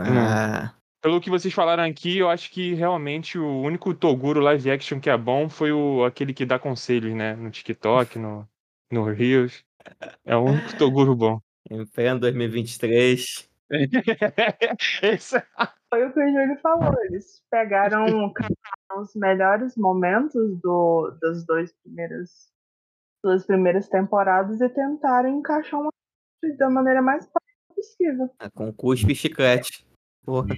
Ah, pelo que vocês falaram aqui, eu acho que realmente o único Toguro live action que é bom foi o aquele que dá conselhos, né? No TikTok, no, no Reels. É o único Toguro bom. Em pleno 2023. Esse... Foi o que o Júlio falou. Eles pegaram os melhores momentos do, das dois primeiras, duas primeiras temporadas e tentaram encaixar uma da maneira mais possível. É, com cuspe e chiclete. Porra.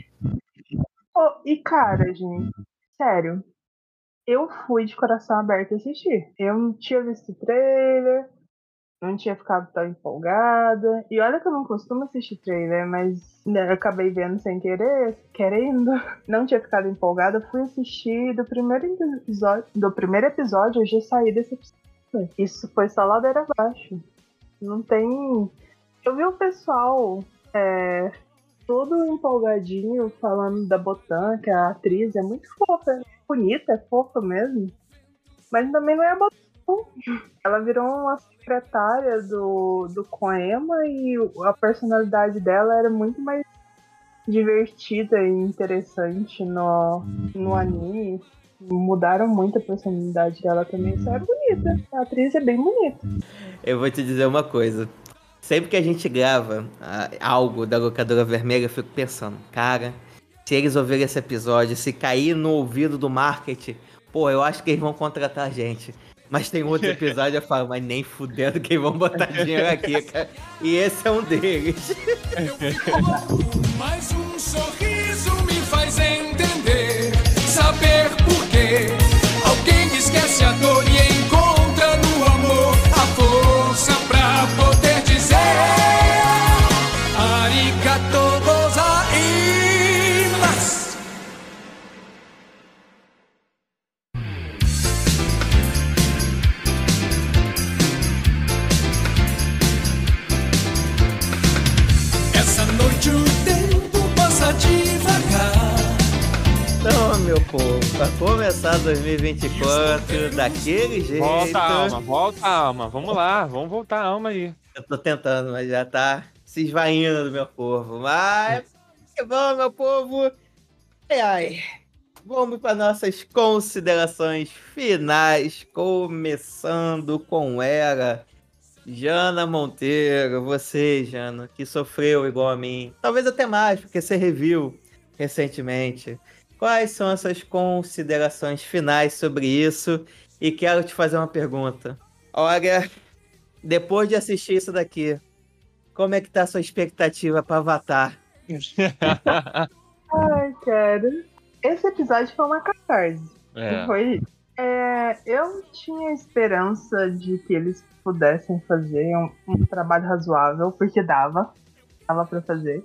Oh, e cara, gente, sério, eu fui de coração aberto assistir. Eu não tinha visto o trailer, não tinha ficado tão empolgada. E olha que eu não costumo assistir trailer, mas né, eu acabei vendo sem querer, querendo. Não tinha ficado empolgada, fui assistir do primeiro episódio. Do primeiro episódio eu já saí decepcionada. Isso foi só ladeira abaixo. Não tem. Eu vi o pessoal é, todo empolgadinho falando da Botan, que a atriz é muito fofa, é bonita, é fofa mesmo. Mas também não é a Botan. Ela virou uma secretária do, do Koema e a personalidade dela era muito mais divertida e interessante no, no anime. Mudaram muito a personalidade dela também. Isso é bonita. A atriz é bem bonita. Eu vou te dizer uma coisa. Sempre que a gente grava ah, algo da locadora vermelha, eu fico pensando, cara, se eles ouvirem esse episódio, se cair no ouvido do marketing, pô, eu acho que eles vão contratar a gente. Mas tem outro episódio eu falo, mas nem fudendo que vão botar dinheiro aqui, cara. E esse é um deles. Mas um sorriso me faz entender, saber por quê. Alguém esquece a dor e pra começar 2024 daquele jeito. Volta a alma, volta a alma. Vamos lá, vamos voltar a alma aí. Eu tô tentando, mas já tá se esvaindo do meu povo. Mas que bom, meu povo. Ai, ai. Vamos para nossas considerações finais, começando com ela, Jana Monteiro. Você, Jana, que sofreu igual a mim, talvez até mais, porque você reviu recentemente. Quais são as suas considerações finais sobre isso? E quero te fazer uma pergunta. Olha, depois de assistir isso daqui, como é que tá a sua expectativa para Avatar? Ai, cara. Esse episódio foi uma catarse. É. Foi. É, eu tinha esperança de que eles pudessem fazer um, um trabalho razoável, porque dava. Dava pra fazer.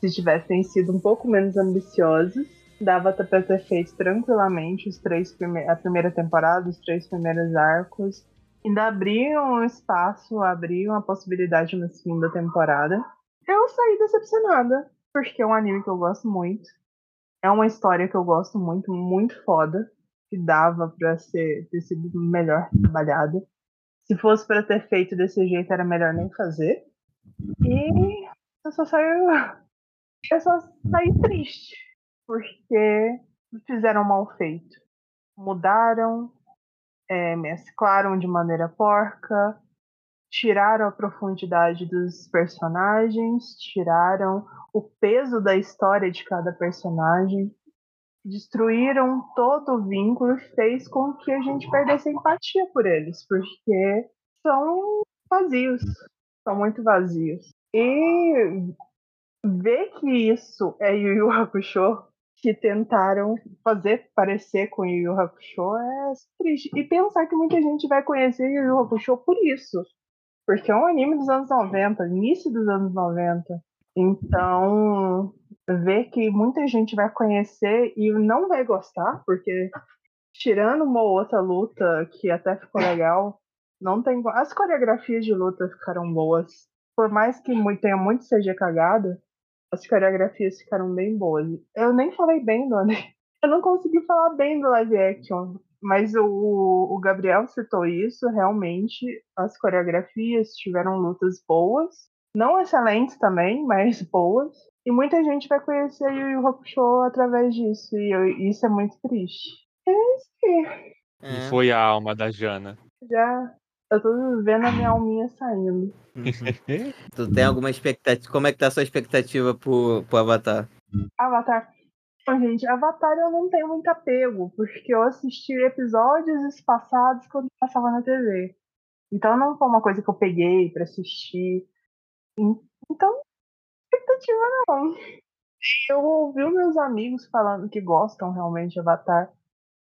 Se tivessem sido um pouco menos ambiciosos, dava pra ter feito tranquilamente os três prime a primeira temporada, os três primeiros arcos. Ainda abriam um espaço, abriam a possibilidade na segunda temporada. Eu saí decepcionada, porque é um anime que eu gosto muito. É uma história que eu gosto muito, muito foda. Que dava pra ser, ter sido melhor trabalhada. Se fosse pra ter feito desse jeito, era melhor nem fazer. E eu só saí. Eu só saí triste. Porque fizeram mal feito. Mudaram, é, mesclaram de maneira porca, tiraram a profundidade dos personagens, tiraram o peso da história de cada personagem, destruíram todo o vínculo e fez com que a gente perdesse a empatia por eles, porque são vazios, são muito vazios. E ver que isso é Yu Yu Hakusho, que tentaram fazer parecer com Yu Yu Hakusho, é triste. E pensar que muita gente vai conhecer Yu Yu Hakusho por isso. Porque é um anime dos anos 90, início dos anos 90. Então, ver que muita gente vai conhecer e não vai gostar, porque tirando uma ou outra luta que até ficou legal, não tem. As coreografias de luta ficaram boas. Por mais que tenha muito CG cagado, as coreografias ficaram bem boas. Eu nem falei bem do anime. Eu não consegui falar bem do live action. Mas o, o Gabriel citou isso, realmente as coreografias tiveram lutas boas, não excelentes também, mas boas. E muita gente vai conhecer o Yu Yu Hakusho através disso. E eu- isso é muito triste. É isso aí. E É. foi a alma da Jana. Já. Eu tô vendo a minha alminha saindo. Tu tem alguma expectativa? Como é que tá a sua expectativa pro, pro Avatar? Avatar. Bom, gente, Avatar eu não tenho muito apego, porque eu assisti episódios espaçados quando passava na TV. Então não foi uma coisa que eu peguei pra assistir. En- Então, expectativa não. Eu ouvi os meus amigos falando que gostam realmente de Avatar,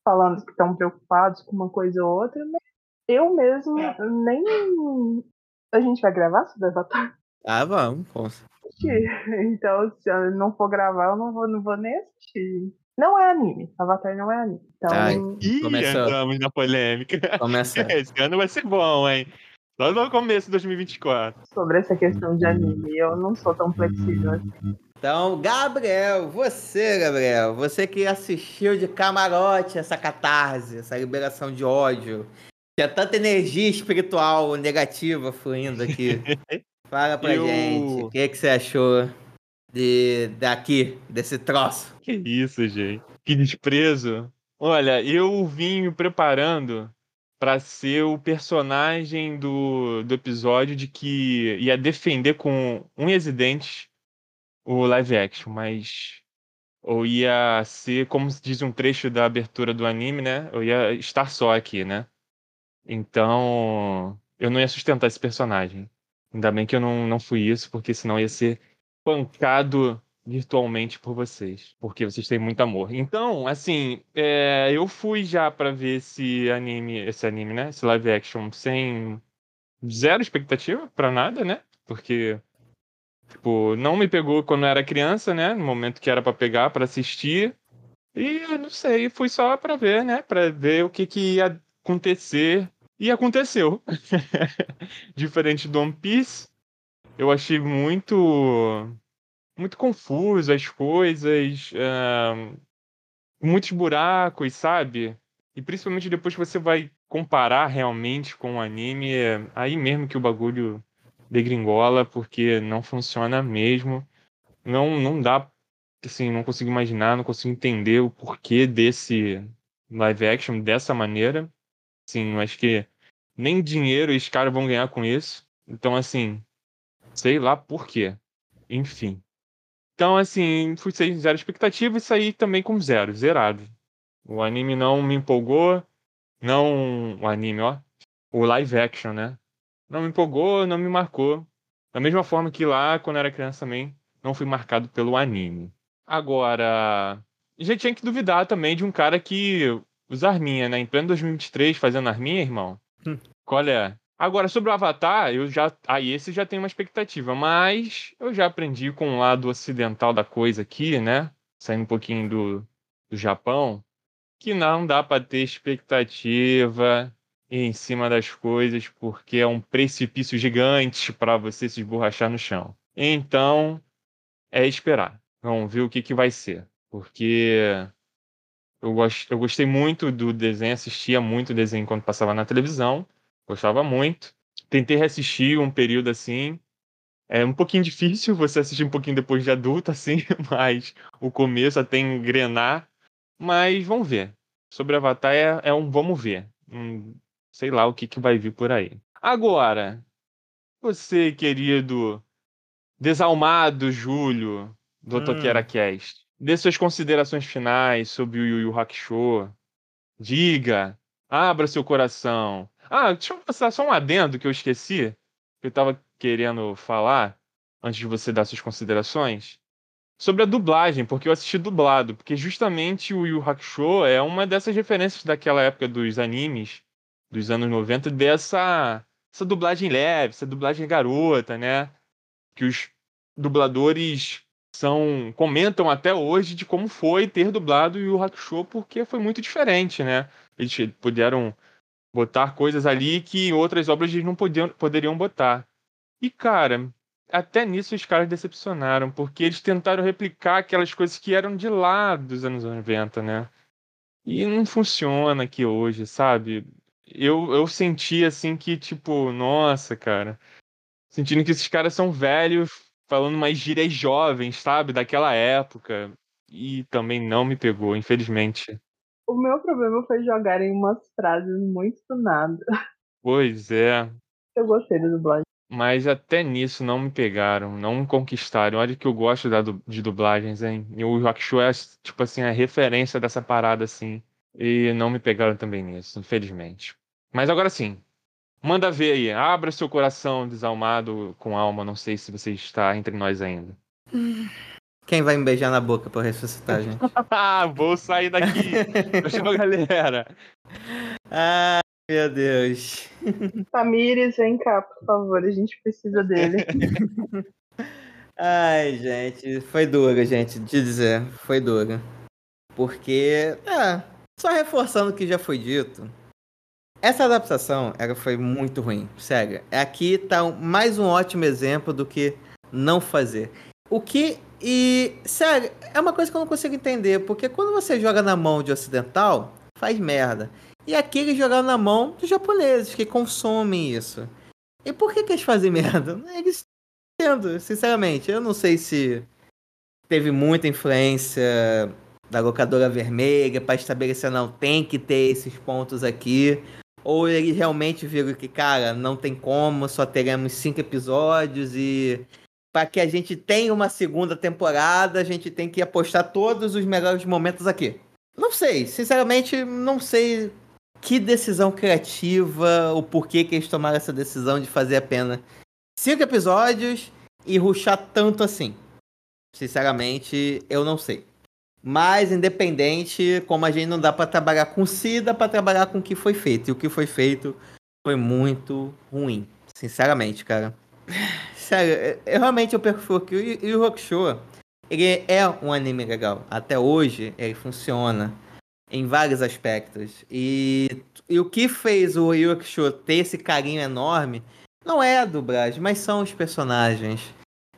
falando que estão preocupados com uma coisa ou outra, mas eu mesmo nem. A gente vai gravar sobre Avatar? Ah, vamos, com assistir. Então, se eu não for gravar, eu não vou, não vou nem assistir. Não é anime. Avatar não é anime. Então, Ai. Ih, entramos na polêmica. Começa. Esse ano vai ser bom, hein? Só no começo de 2024. sobre essa questão de anime, eu não sou tão flexível assim. Então, Gabriel, você, Gabriel, você que assistiu de camarote essa catarse, essa liberação de ódio, tinha tanta energia espiritual negativa fluindo aqui. Fala pra Eu- gente, o que, que você achou de, daqui, desse troço? Que isso, gente. Que desprezo. Olha, eu vim me preparando pra ser o personagem do, do episódio de que ia defender com unhas e dentes o live action, mas ou ia ser, como se diz um trecho da abertura do anime, né? Eu ia estar só aqui, né? Então, eu não ia sustentar esse personagem. Ainda bem que eu não, não fui isso, porque senão ia ser pancado virtualmente por vocês, porque vocês têm muito amor. Então, assim, é, eu fui já pra ver esse anime, esse anime, né? Esse live action sem zero expectativa pra nada, né? Porque tipo, não me pegou quando eu era criança, né? No momento que era pra pegar pra assistir. E eu não sei, fui só pra ver, né? Pra ver o que que ia acontecer. E aconteceu. Diferente do One Piece, eu achei muito muito confuso as coisas, ah, muitos buracos, sabe? E principalmente depois que você vai comparar realmente com o anime, é aí mesmo que o bagulho degringola, porque não funciona mesmo. Não, não dá, assim, não consigo imaginar, não consigo entender o porquê desse live action dessa maneira. Sim, acho que nem dinheiro os caras vão ganhar com isso. Então, assim, sei lá por quê. Enfim. Então, assim, fui sem zero expectativa e saí também com zero, zerado. O anime não me empolgou. Não. O anime, ó. O live action, né? Não me empolgou, não me marcou. Da mesma forma que lá, quando eu era criança também, não fui marcado pelo anime. Agora. Já tinha que duvidar também de um cara que usa arminha, né? Em pleno 2023, fazendo arminha, irmão. Hum. Qual é? Agora, sobre o Avatar, eu já. Aí esse já tem uma expectativa, mas eu já aprendi com o lado ocidental da coisa aqui, né? Saindo um pouquinho do, do Japão, que não dá pra ter expectativa em cima das coisas, porque é um precipício gigante para você se esborrachar no chão. Então, é esperar. Vamos ver o que, que vai ser. Porque eu, gos- eu gostei muito do desenho, assistia muito o desenho quando passava na televisão. Gostava muito. Tentei reassistir um período assim. É um pouquinho difícil você assistir um pouquinho depois de adulto, assim, mas o começo até engrenar. Mas vamos ver. Sobre Avatar é, é um vamos ver. Hum, sei lá o que, que vai vir por aí. Agora, você, querido desalmado Júlio do Hum. Otoquera Cast, dê suas considerações finais sobre o Yu Yu Hakusho. Diga, abra seu coração. Ah, deixa eu passar só um adendo que eu esqueci, que eu tava querendo falar antes de você dar suas considerações. Sobre a dublagem, porque eu assisti dublado, porque justamente o Yu Yu Hakusho é uma dessas referências daquela época dos animes dos anos 90 dessa essa dublagem leve, essa dublagem garota, né? Que os dubladores são comentam até hoje de como foi ter dublado Yu Hakusho, porque foi muito diferente, né? Eles puderam botar coisas ali que em outras obras eles não podiam, poderiam botar. E, cara, até nisso os caras decepcionaram, porque eles tentaram replicar aquelas coisas que eram de lá dos anos 90, né? E não funciona aqui hoje, sabe? Eu, eu senti assim que, tipo, nossa, cara. Sentindo que esses caras são velhos falando umas gírias jovens, sabe? Daquela época. E também não me pegou, infelizmente. O meu problema foi jogarem umas frases muito do nada. Pois é. Eu gostei da dublagem. Mas até nisso não me pegaram, não me conquistaram. Olha que eu gosto da, de dublagens, hein? E o Rock Show é, tipo assim, a referência dessa parada, assim. E não me pegaram também nisso, infelizmente. Mas agora sim, manda ver aí. Abra seu coração desalmado com alma. Não sei se você está entre nós ainda. Quem vai me beijar na boca pra ressuscitar, gente? Ah, vou sair daqui. Tchau, galera. Ai, meu Deus. Tamires, vem cá, por favor, a gente precisa dele. Ai, gente, foi duro, gente, de dizer, foi duro. Porque, é, só reforçando o que já foi dito, essa adaptação, ela foi muito ruim, sério. Aqui tá mais um ótimo exemplo do que não fazer. O que, e, sério, é uma coisa que eu não consigo entender, porque quando você joga na mão de ocidental, faz merda. E aqui eles jogaram na mão dos japoneses, que consomem isso. E por que que eles fazem merda? Eles entendo, sinceramente. Eu não sei se teve muita influência da locadora vermelha para estabelecer, não, tem que ter esses pontos aqui. Ou eles realmente viram que, cara, não tem como, só teremos cinco episódios e para que a gente tenha uma segunda temporada, a gente tem que apostar todos os melhores momentos aqui. Não sei, sinceramente, não sei que decisão criativa, o porquê que eles tomaram essa decisão de fazer apenas cinco episódios e ruxar tanto assim. Sinceramente, eu não sei. Mas, independente, como a gente não dá pra trabalhar com si, dá pra trabalhar com o que foi feito. E o que foi feito foi muito ruim. Sinceramente, cara. Sério, eu- realmente eu que o Yu Yu Hakusho, ele é um anime legal. Até hoje, ele funciona em vários aspectos. E, e o que fez o Hakusho ter esse carinho enorme não é a dublagem, mas são os personagens.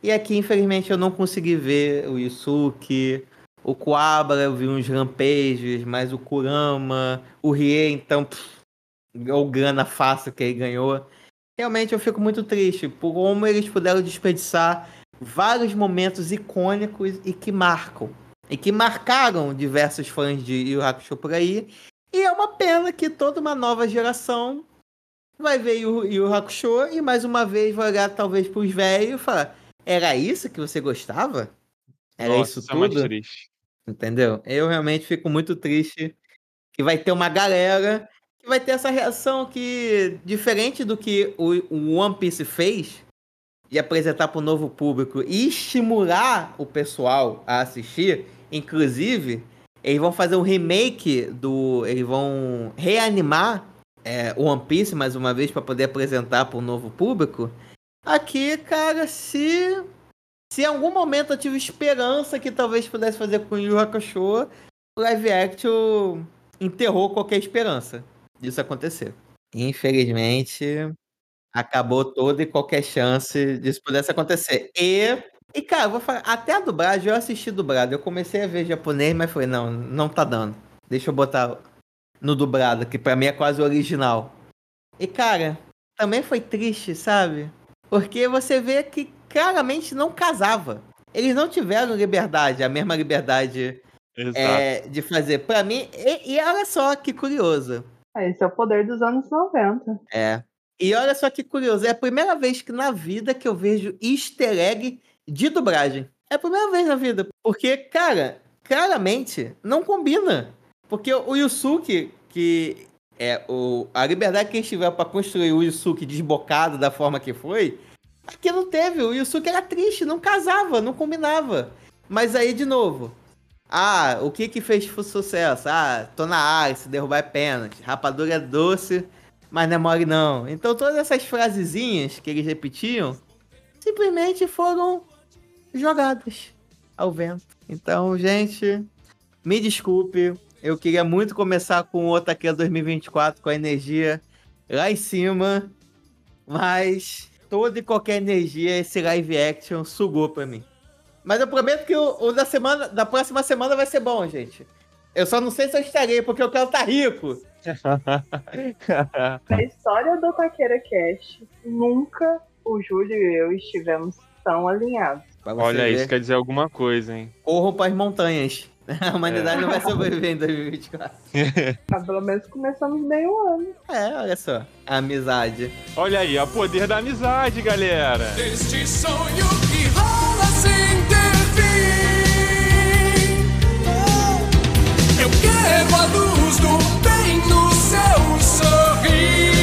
E aqui, infelizmente, eu não consegui ver o Yusuke, o Kuwabara, eu vi uns rampejos, mas o Kurama, o Rie, então, pff, o grana fácil que ele ganhou. Realmente eu fico muito triste por como eles puderam desperdiçar vários momentos icônicos e que marcam. E que marcaram diversos fãs de Yu Hakusho por aí. E é uma pena que toda uma nova geração vai ver Yu Yu Hakusho e mais uma vez vai olhar talvez pros velhos e falar: Era isso que você gostava? Era Nossa, isso é tudo? triste. Entendeu? Eu realmente fico muito triste que vai ter uma galera que vai ter essa reação que, diferente do que o, One Piece fez, de apresentar para o novo público e estimular o pessoal a assistir, inclusive, eles vão fazer um remake do. Eles vão reanimar é, One Piece mais uma vez para poder apresentar para o novo público. Aqui, cara, se se em algum momento eu tive esperança que talvez pudesse fazer com o Yu Hakusho, o live action enterrou qualquer esperança disso acontecer. Infelizmente, acabou toda e qualquer chance disso pudesse acontecer. E, e cara, vou falar, até a dublagem, eu assisti dublado. Eu comecei a ver japonês, mas falei, não, não tá dando. Deixa eu botar no dublado, que pra mim é quase original. E, cara, também foi triste, sabe? Porque você vê que claramente não casava. Eles não tiveram liberdade, a mesma liberdade é, de fazer. Pra mim, e, e olha só que curioso. Ah, Esse é o poder dos anos 90. É. E olha só que curioso, é a primeira vez que na vida que eu vejo easter egg de dublagem. É a primeira vez na vida. Porque, cara, claramente não combina. Porque o Yusuke, que é o, a liberdade que eles tiveram pra construir o Yusuke desbocado da forma que foi, aqui não teve. O Yusuke era triste, não casava, não combinava. Mas aí, de novo, ah, o que que fez sucesso? Ah, tô na área, se derrubar é pênalti. Rapadura é doce, mas não é mole não. Então todas essas frasezinhas que eles repetiam simplesmente foram jogadas ao vento. Então, gente, me desculpe. Eu queria muito começar com o Otaque 2024 com a energia lá em cima, mas toda e qualquer energia esse live action sugou pra mim. Mas eu prometo que o, o da semana, da próxima semana vai ser bom, gente. Eu só não sei se eu estarei, porque eu quero estar rico. Na história do Taqueira Cash, nunca o Júlio e eu estivemos estão alinhados. Olha, ver. isso quer dizer alguma coisa, hein? Corram pras montanhas. A humanidade é. não vai sobreviver em 2024. ah, pelo menos começamos bem meio ano. É, olha só. A amizade. Olha aí, o poder da amizade, galera. Este sonho que rola sem ter fim. Eu quero a luz do bem no seu sorriso.